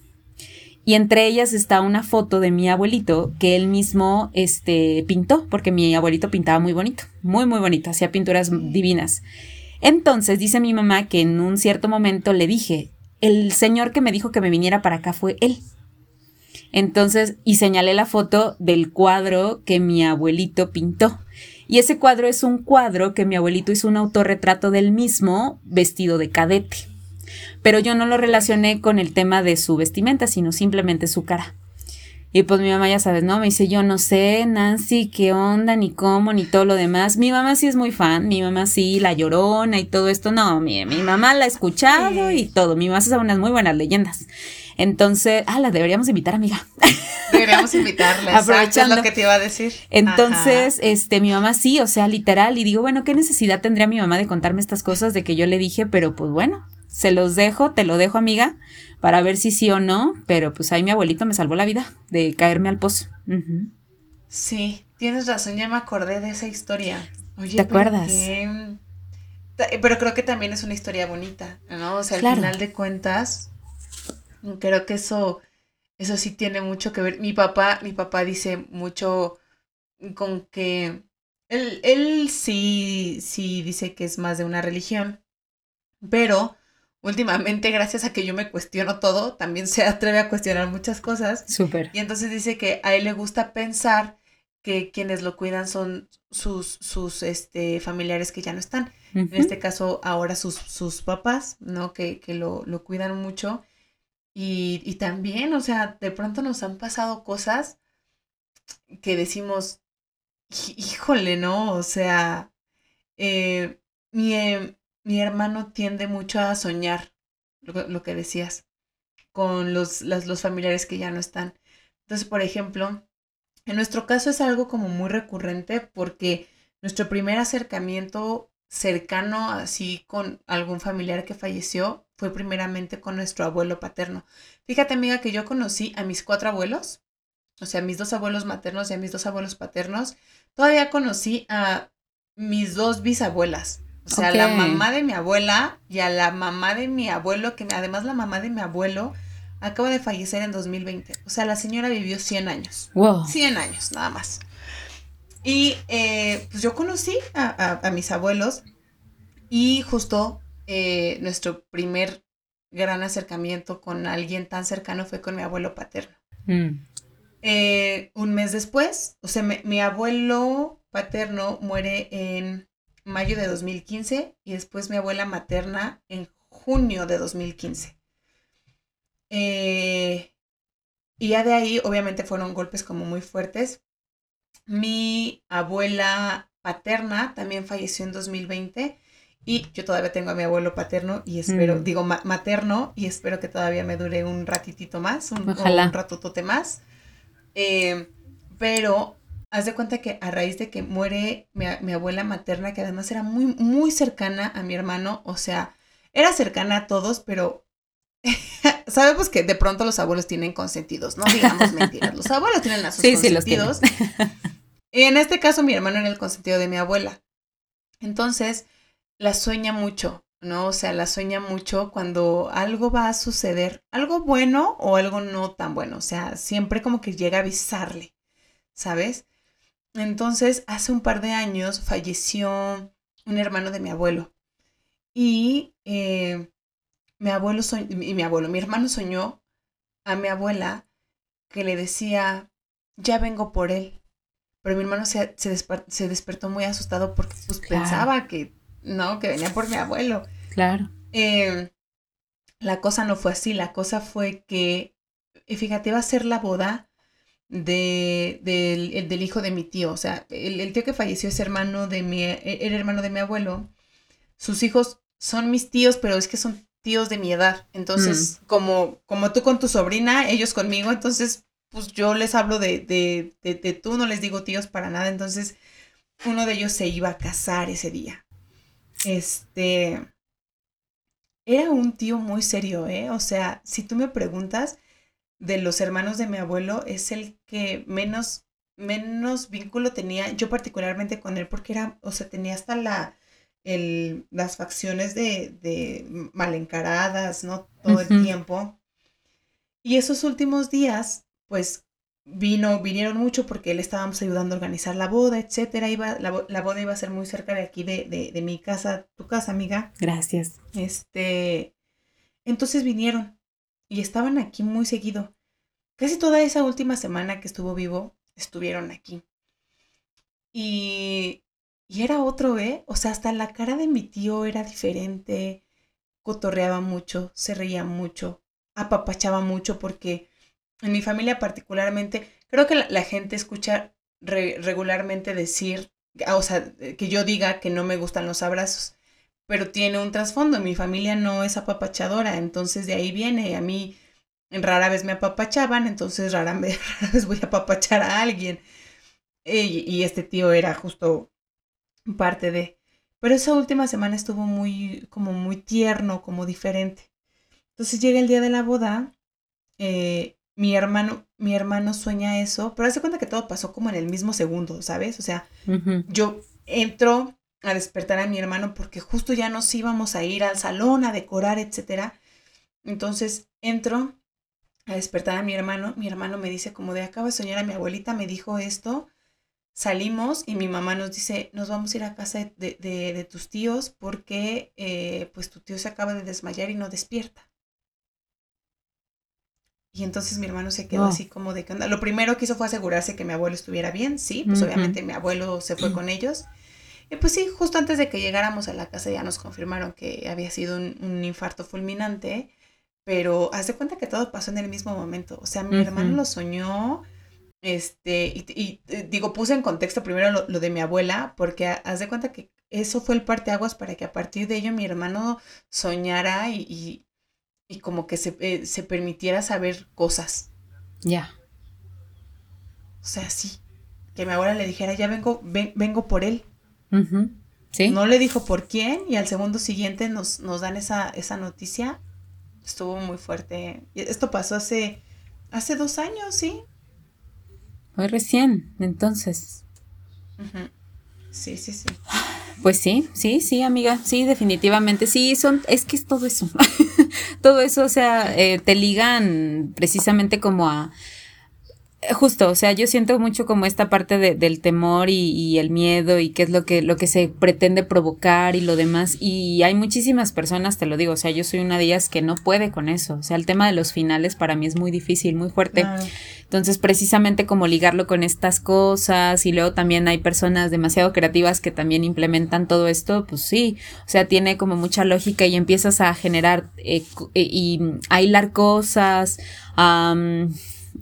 Y entre ellas está una foto de mi abuelito que él mismo este, pintó, porque mi abuelito pintaba muy bonito, muy, muy bonito, hacía pinturas divinas. Entonces dice mi mamá que en un cierto momento le dije, el señor que me dijo que me viniera para acá fue él. Entonces, y señalé la foto del cuadro que mi abuelito pintó. Y ese cuadro es un cuadro que mi abuelito hizo un autorretrato del mismo vestido de cadete. Pero yo no lo relacioné con el tema de su vestimenta, sino simplemente su cara. Y pues mi mamá ya sabes, ¿no? Me dice, yo no sé, Nancy, qué onda, ni cómo, ni todo lo demás. Mi mamá sí es muy fan, mi mamá sí, la llorona y todo esto. No, mi, mi mamá la ha escuchado y todo. Mi mamá hace unas muy buenas leyendas. Entonces, ah, la deberíamos invitar, amiga. Deberíamos invitarla. Aprovechando lo que te iba a decir. Entonces, este, mi mamá sí, o sea, literal, y digo, bueno, ¿qué necesidad tendría mi mamá de contarme estas cosas de que yo le dije, pero pues bueno, se los dejo, te lo dejo, amiga, para ver si sí o no, pero pues ahí mi abuelito me salvó la vida de caerme al pozo. Sí, tienes razón, ya me acordé de esa historia. Oye, ¿te acuerdas? Pero creo que también es una historia bonita, ¿no? O sea, al final de cuentas, Creo que eso, eso sí tiene mucho que ver. Mi papá, mi papá dice mucho con que él, él sí, sí dice que es más de una religión, pero últimamente, gracias a que yo me cuestiono todo, también se atreve a cuestionar muchas cosas. Súper. Y entonces dice que a él le gusta pensar que quienes lo cuidan son sus, sus este, familiares que ya no están. En este caso, ahora sus, sus papás, ¿no? Que, que lo, lo cuidan mucho. Y, también, o sea, de pronto nos han pasado cosas que decimos, híjole, ¿no? O sea, eh, mi, eh, mi, hermano tiende mucho a soñar, lo, que decías, con los, los familiares que ya no están. Entonces, por ejemplo, en nuestro caso es algo como muy recurrente porque nuestro primer acercamiento cercano así con algún familiar que falleció fue primeramente con nuestro abuelo paterno. Fíjate amiga que yo conocí a mis cuatro abuelos, o sea, mis dos abuelos maternos y a mis dos abuelos paternos. Todavía conocí a mis dos bisabuelas, o sea, la mamá de mi abuela y a la mamá de mi abuelo, que además la mamá de mi abuelo acaba de fallecer en 2020. O sea, la señora vivió 100 años. Wow. 100 años, nada más. Y eh, pues yo conocí a, mis abuelos y justo eh, nuestro primer gran acercamiento con alguien tan cercano fue con mi abuelo paterno. Mm. Eh, un mes después, o sea, mi abuelo paterno muere en mayo de 2015 y después mi abuela materna en junio de 2015. Eh, y ya de ahí, obviamente, fueron golpes como muy fuertes. Mi abuela paterna también falleció en 2020 y yo todavía tengo a mi abuelo paterno y espero, mm. digo materno, y espero que todavía me dure un ratitito más, un, un ratotote más. Eh, pero haz de cuenta que a raíz de que muere mi, abuela materna, que además era muy, muy cercana a mi hermano, o sea, era cercana a todos, pero sabemos que de pronto los abuelos tienen consentidos, no digamos mentiras, los abuelos tienen a sus consentidos. y en este caso mi hermano era el consentido de mi abuela. Entonces, la sueña mucho, ¿no? O sea, la sueña mucho cuando algo va a suceder, algo bueno o algo no tan bueno, o sea, siempre como que llega a avisarle, ¿sabes? Entonces, hace un par de años falleció un hermano de mi abuelo y eh, mi abuelo y mi abuelo, mi hermano soñó a mi abuela que le decía, ya vengo por él. Pero mi hermano se, se, despertó muy asustado porque pues, pensaba que no, que venía por mi abuelo. Claro. Eh, la cosa no fue así, la cosa fue que, fíjate, iba a ser la boda de, del, hijo de mi tío. O sea, el, tío que falleció es hermano de mi, e, era hermano de mi abuelo. Sus hijos son mis tíos, pero es que son tíos de mi edad. Entonces, mm. como, como tú con tu sobrina, ellos conmigo, entonces, pues yo les hablo de, de, de tú, no les digo tíos para nada. Entonces, uno de ellos se iba a casar ese día. Este, era un tío muy serio, ¿eh? O sea, si tú me preguntas, de los hermanos de mi abuelo, es el que menos, menos vínculo tenía, yo particularmente con él, porque era, o sea, tenía hasta la, el, las facciones de, de mal encaradas, ¿no? Todo el tiempo. Y esos últimos días, pues vino, vinieron mucho porque le estábamos ayudando a organizar la boda, etcétera. Iba, la, boda iba a ser muy cerca de aquí, de, de, mi casa, tu casa, amiga. Gracias. Este, entonces vinieron y estaban aquí muy seguido. Casi toda esa última semana que estuvo vivo, estuvieron aquí. Y, y era otro, ¿eh? O sea, hasta la cara de mi tío era diferente, cotorreaba mucho, se reía mucho, apapachaba mucho porque en mi familia particularmente, creo que la, gente escucha regularmente decir, o sea, que yo diga que no me gustan los abrazos, pero tiene un trasfondo. Mi familia no es apapachadora, entonces de ahí viene. A mí rara vez me apapachaban, entonces rara, vez voy a apapachar a alguien. Y, y este tío era justo parte de... Pero esa última semana estuvo muy, como muy tierno, como diferente. Entonces llega el día de la boda eh, mi hermano, mi hermano sueña eso, pero hace cuenta que todo pasó como en el mismo segundo, ¿sabes? O sea, yo entro a despertar a mi hermano porque justo ya nos íbamos a ir al salón a decorar, etcétera. Entonces entro a despertar a mi hermano, mi hermano me dice como de acabo de soñar a mi abuelita, me dijo esto, salimos y mi mamá nos dice, nos vamos a ir a casa de, de, tus tíos porque eh, pues tu tío se acaba de desmayar y no despierta. Y entonces mi hermano se quedó así como de que Lo primero que hizo fue asegurarse que mi abuelo estuviera bien, sí, pues obviamente mi abuelo se fue con ellos. Y pues sí, justo antes de que llegáramos a la casa ya nos confirmaron que había sido un, infarto fulminante, pero haz de cuenta que todo pasó en el mismo momento. O sea, mi hermano lo soñó, este, y, eh, digo, puse en contexto primero lo, de mi abuela, porque haz de cuenta que eso fue el parteaguas para que a partir de ello mi hermano soñara y y como que se, eh, se permitiera saber cosas. Ya. O sea, sí. Que mi abuela le dijera, ya vengo, vengo por él. Sí. No le dijo por quién y al segundo siguiente nos, nos dan esa, esa noticia. Estuvo muy fuerte. Esto pasó hace, hace dos años, ¿sí? Muy recién, entonces. Sí, sí, sí. Pues sí, sí, sí, amiga. Sí, definitivamente. Sí, son, es que es todo eso. todo eso, o sea, eh, te ligan precisamente como a Justo, o sea, yo siento mucho como esta parte de, del temor y, el miedo y qué es lo que, lo que se pretende provocar y lo demás. Y hay muchísimas personas, te lo digo, o sea, yo soy una de ellas que no puede con eso. O sea, el tema de los finales para mí es muy difícil, muy fuerte. Entonces, precisamente como ligarlo con estas cosas y luego también hay personas demasiado creativas que también implementan todo esto, pues sí, o sea, tiene como mucha lógica y empiezas a generar eh, eh, y a hilar cosas. Um,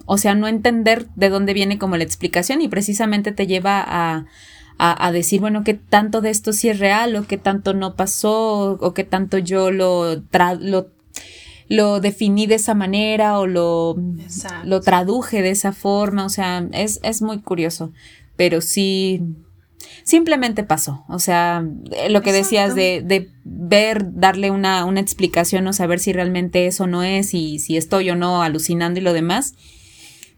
o sea, no entender de dónde viene como la explicación y precisamente te lleva a, a, decir, bueno, qué tanto de esto sí es real o qué tanto no pasó o qué tanto yo lo, lo, lo definí de esa manera o lo, lo traduje de esa forma, o sea, es, es muy curioso, pero sí, simplemente pasó. O sea, lo que decías de, de, ver, darle una, una explicación o saber si realmente eso no es y si estoy o no alucinando y lo demás,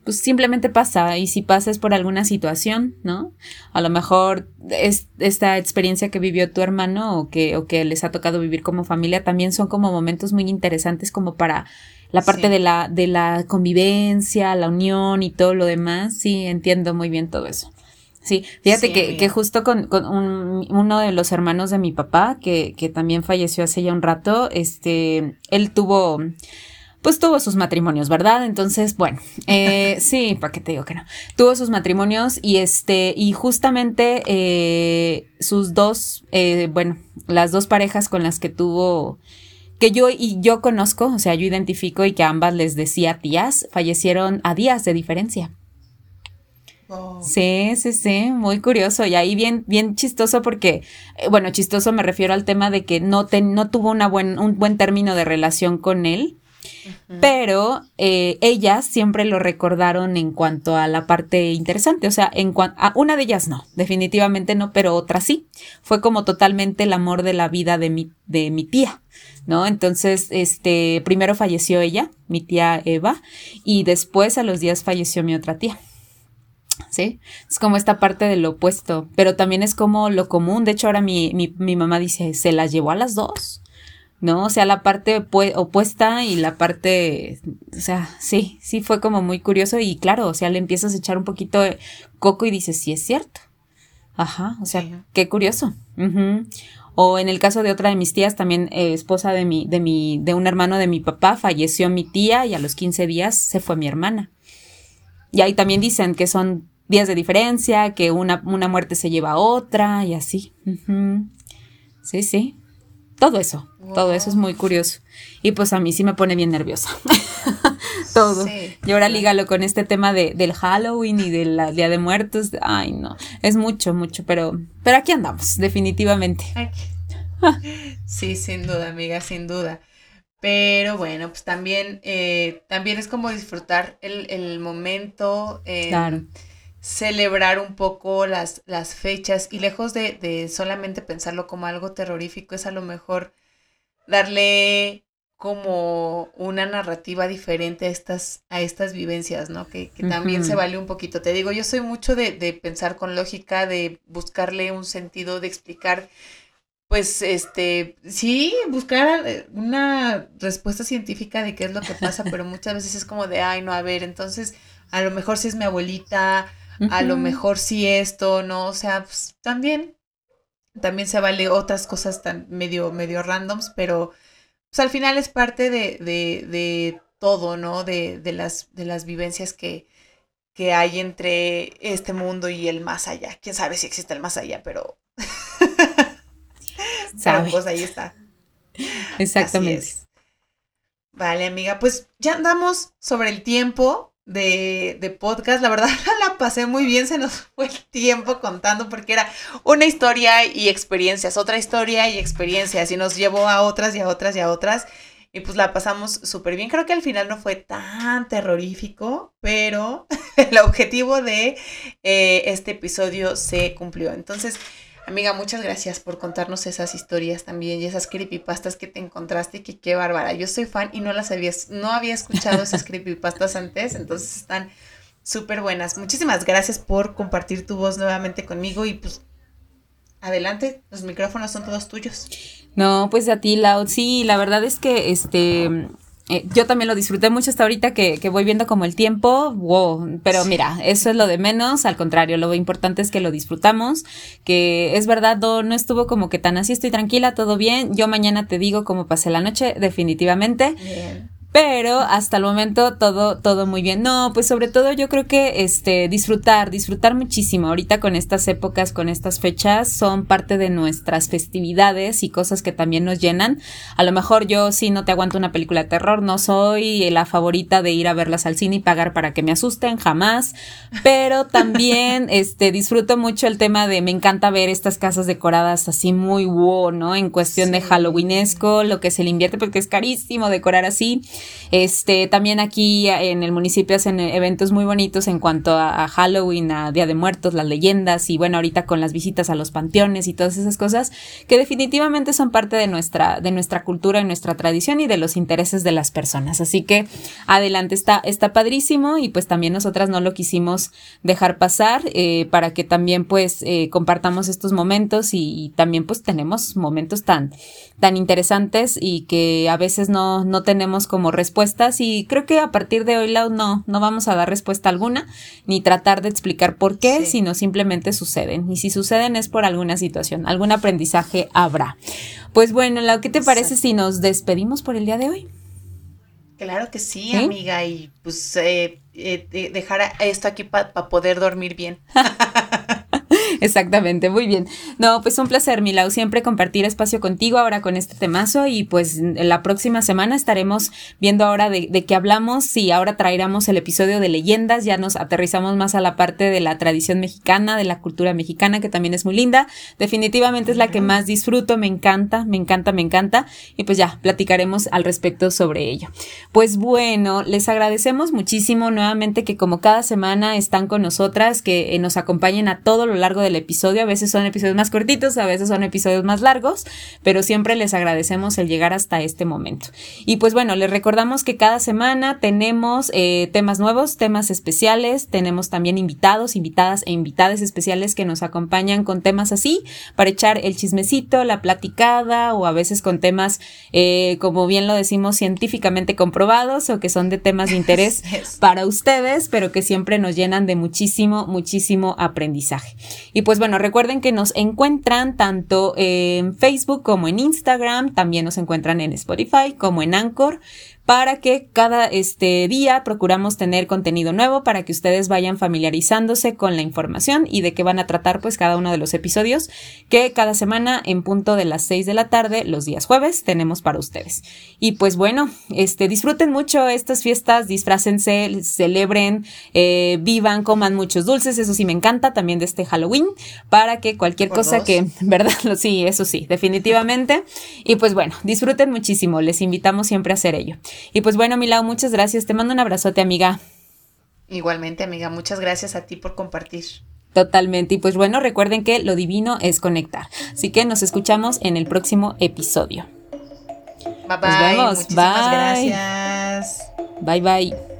pues simplemente pasa y si pasa es por alguna situación, ¿no? A lo mejor es esta experiencia que vivió tu hermano o que, o que les ha tocado vivir como familia también son como momentos muy interesantes como para la parte de, la, de la convivencia, la unión y todo lo demás. Sí, entiendo muy bien todo eso. Sí, fíjate que, que, justo con, con un, uno de los hermanos de mi papá, que, que también falleció hace ya un rato, este, él tuvo pues tuvo sus matrimonios, ¿verdad? Entonces, bueno, eh, sí, ¿para qué te digo que no? Tuvo sus matrimonios y este, y justamente eh, sus dos, eh, bueno, las dos parejas con las que tuvo, que yo y yo conozco, o sea, yo identifico y que ambas les decía tías, fallecieron a días de diferencia. Sí, sí, sí, muy curioso y ahí bien, bien chistoso porque, bueno, chistoso me refiero al tema de que no, te, no tuvo una buen, un buen término de relación con él pero eh, ellas siempre lo recordaron en cuanto a la parte interesante, o sea, en a una de ellas no, definitivamente no, pero otra sí. Fue como totalmente el amor de la vida de mi, de mi tía, ¿no? Entonces, este, primero falleció ella, mi tía Eva, y después a los días falleció mi otra tía. ¿sí? Es como esta parte del opuesto, pero también es como lo común. De hecho, ahora mi, mi, mi mamá dice, ¿se las llevó a las dos? ¿No? O sea, la parte opuesta y la parte, o sea, sí, sí fue como muy curioso y claro, o sea, le empiezas a echar un poquito de coco y dices, sí es cierto. Ajá, o sea, qué curioso. O en el caso de otra de mis tías, también eh, esposa de mi, de mi, de un hermano de mi papá, falleció mi tía y a los 15 días se fue mi hermana. Y ahí también dicen que son días de diferencia, que una, una muerte se lleva a otra y así. Sí, sí. Todo eso, todo eso es muy curioso. Y pues a mí sí me pone bien nerviosa. todo. y ahora lígalo con este tema de, del Halloween y del Día de Muertos. Ay, no. Es mucho, mucho, pero, pero aquí andamos, definitivamente. sí, sin duda, amiga, sin duda. Pero bueno, pues también, eh, también es como disfrutar el, el momento. claro celebrar un poco las, las fechas y lejos de, solamente pensarlo como algo terrorífico, es a lo mejor darle como una narrativa diferente a estas, a estas vivencias, ¿no? Que, también se vale un poquito. Te digo, yo soy mucho de, de, pensar con lógica, de buscarle un sentido, de explicar, pues, este, sí, buscar eh, una respuesta científica de qué es lo que pasa, pero muchas veces es como de, ay, no, a ver, entonces, a lo mejor si es mi abuelita, a lo mejor sí esto, ¿no? O sea, pues, también, también se vale otras cosas tan medio, medio randoms, pero pues al final es parte de, de, de todo, ¿no? De, de, las, de las vivencias que, que hay entre este mundo y el más allá. Quién sabe si existe el más allá, pero. ¿Sabe? pues ahí está. Exactamente. Vale, amiga, pues ya andamos sobre el tiempo de, de, podcast. La verdad la pasé muy bien, se nos fue el tiempo contando porque era una historia y experiencias, otra historia y experiencias y nos llevó a otras y a otras y a otras. Y pues la pasamos súper bien. Creo que al final no fue tan terrorífico, pero el objetivo de eh, este episodio se cumplió. Entonces, Amiga, muchas gracias por contarnos esas historias también y esas creepypastas que te encontraste, que qué bárbara. Yo soy fan y no las había, no había escuchado esas creepypastas antes, entonces están súper buenas. Muchísimas gracias por compartir tu voz nuevamente conmigo y pues adelante, los micrófonos son todos tuyos. No, pues a ti, Lau, sí, la verdad es que este eh, yo también lo disfruté mucho hasta ahorita que, que, voy viendo como el tiempo, wow, pero mira, eso es lo de menos, al contrario, lo importante es que lo disfrutamos, que es verdad, no, no estuvo como que tan así, estoy tranquila, todo bien, yo mañana te digo cómo pasé la noche, definitivamente. Bien. Pero hasta el momento todo, todo muy bien. No, pues sobre todo yo creo que este, disfrutar, disfrutar muchísimo. Ahorita con estas épocas, con estas fechas, son parte de nuestras festividades y cosas que también nos llenan. A lo mejor yo sí no te aguanto una película de terror, no soy la favorita de ir a verlas al cine y pagar para que me asusten, jamás. Pero también este, disfruto mucho el tema de me encanta ver estas casas decoradas así muy wow, ¿no? En cuestión de Halloweenesco, lo que se le invierte porque es carísimo decorar así. Este, también aquí en el municipio hacen eventos muy bonitos en cuanto a, Halloween, a Día de Muertos, las leyendas y bueno, ahorita con las visitas a los panteones y todas esas cosas que definitivamente son parte de nuestra, de nuestra cultura y nuestra tradición y de los intereses de las personas. Así que adelante, está, está padrísimo y pues también nosotras no lo quisimos dejar pasar eh, para que también pues eh, compartamos estos momentos y, y, también pues tenemos momentos tan, tan interesantes y que a veces no, no tenemos como respuestas y creo que a partir de hoy Lau no, no vamos a dar respuesta alguna ni tratar de explicar por qué, sino simplemente suceden y si suceden es por alguna situación, algún aprendizaje habrá. Pues bueno, Lau, ¿qué te parece si nos despedimos por el día de hoy? Claro que sí, amiga, y pues eh, eh, dejar esto aquí para poder dormir bien. Exactamente, muy bien. No, pues un placer, Milau, siempre compartir espacio contigo ahora con este temazo y pues la próxima semana estaremos viendo ahora de, qué hablamos y ahora traeremos el episodio de leyendas, ya nos aterrizamos más a la parte de la tradición mexicana, de la cultura mexicana, que también es muy linda. Definitivamente es la que más disfruto, me encanta, me encanta, me encanta y pues ya platicaremos al respecto sobre ello. Pues bueno, les agradecemos muchísimo nuevamente que como cada semana están con nosotras, que eh, nos acompañen a todo lo largo del episodio. A veces son episodios más cortitos, a veces son episodios más largos, pero siempre les agradecemos el llegar hasta este momento. Y pues bueno, les recordamos que cada semana tenemos eh, temas nuevos, temas especiales, tenemos también invitados, invitadas e invitadas especiales que nos acompañan con temas así para echar el chismecito, la platicada o a veces con temas, eh, como bien lo decimos, científicamente comprobados o que son de temas de interés para ustedes, pero que siempre nos llenan de muchísimo, muchísimo aprendizaje. Y pues bueno, recuerden que nos encuentran tanto en Facebook como en Instagram, también nos encuentran en Spotify como en Anchor para que cada este día procuramos tener contenido nuevo para que ustedes vayan familiarizándose con la información y de qué van a tratar pues cada uno de los episodios que cada semana en punto de las 6 de la tarde los días jueves tenemos para ustedes. Y pues bueno, este disfruten mucho estas fiestas, disfrácense, celebren, eh, vivan, coman muchos dulces, eso sí me encanta también de este Halloween para que cualquier cosa que, ¿verdad? Sí, eso sí, definitivamente. Y pues bueno, disfruten muchísimo, les invitamos siempre a hacer ello. Y pues bueno, Milau, muchas gracias. Te mando un abrazote, amiga. Igualmente, amiga, muchas gracias a ti por compartir. Totalmente. Y pues bueno, recuerden que lo divino es conectar. Así que nos escuchamos en el próximo episodio. Bye bye. Nos vemos. Muchísimas bye. gracias. Bye bye.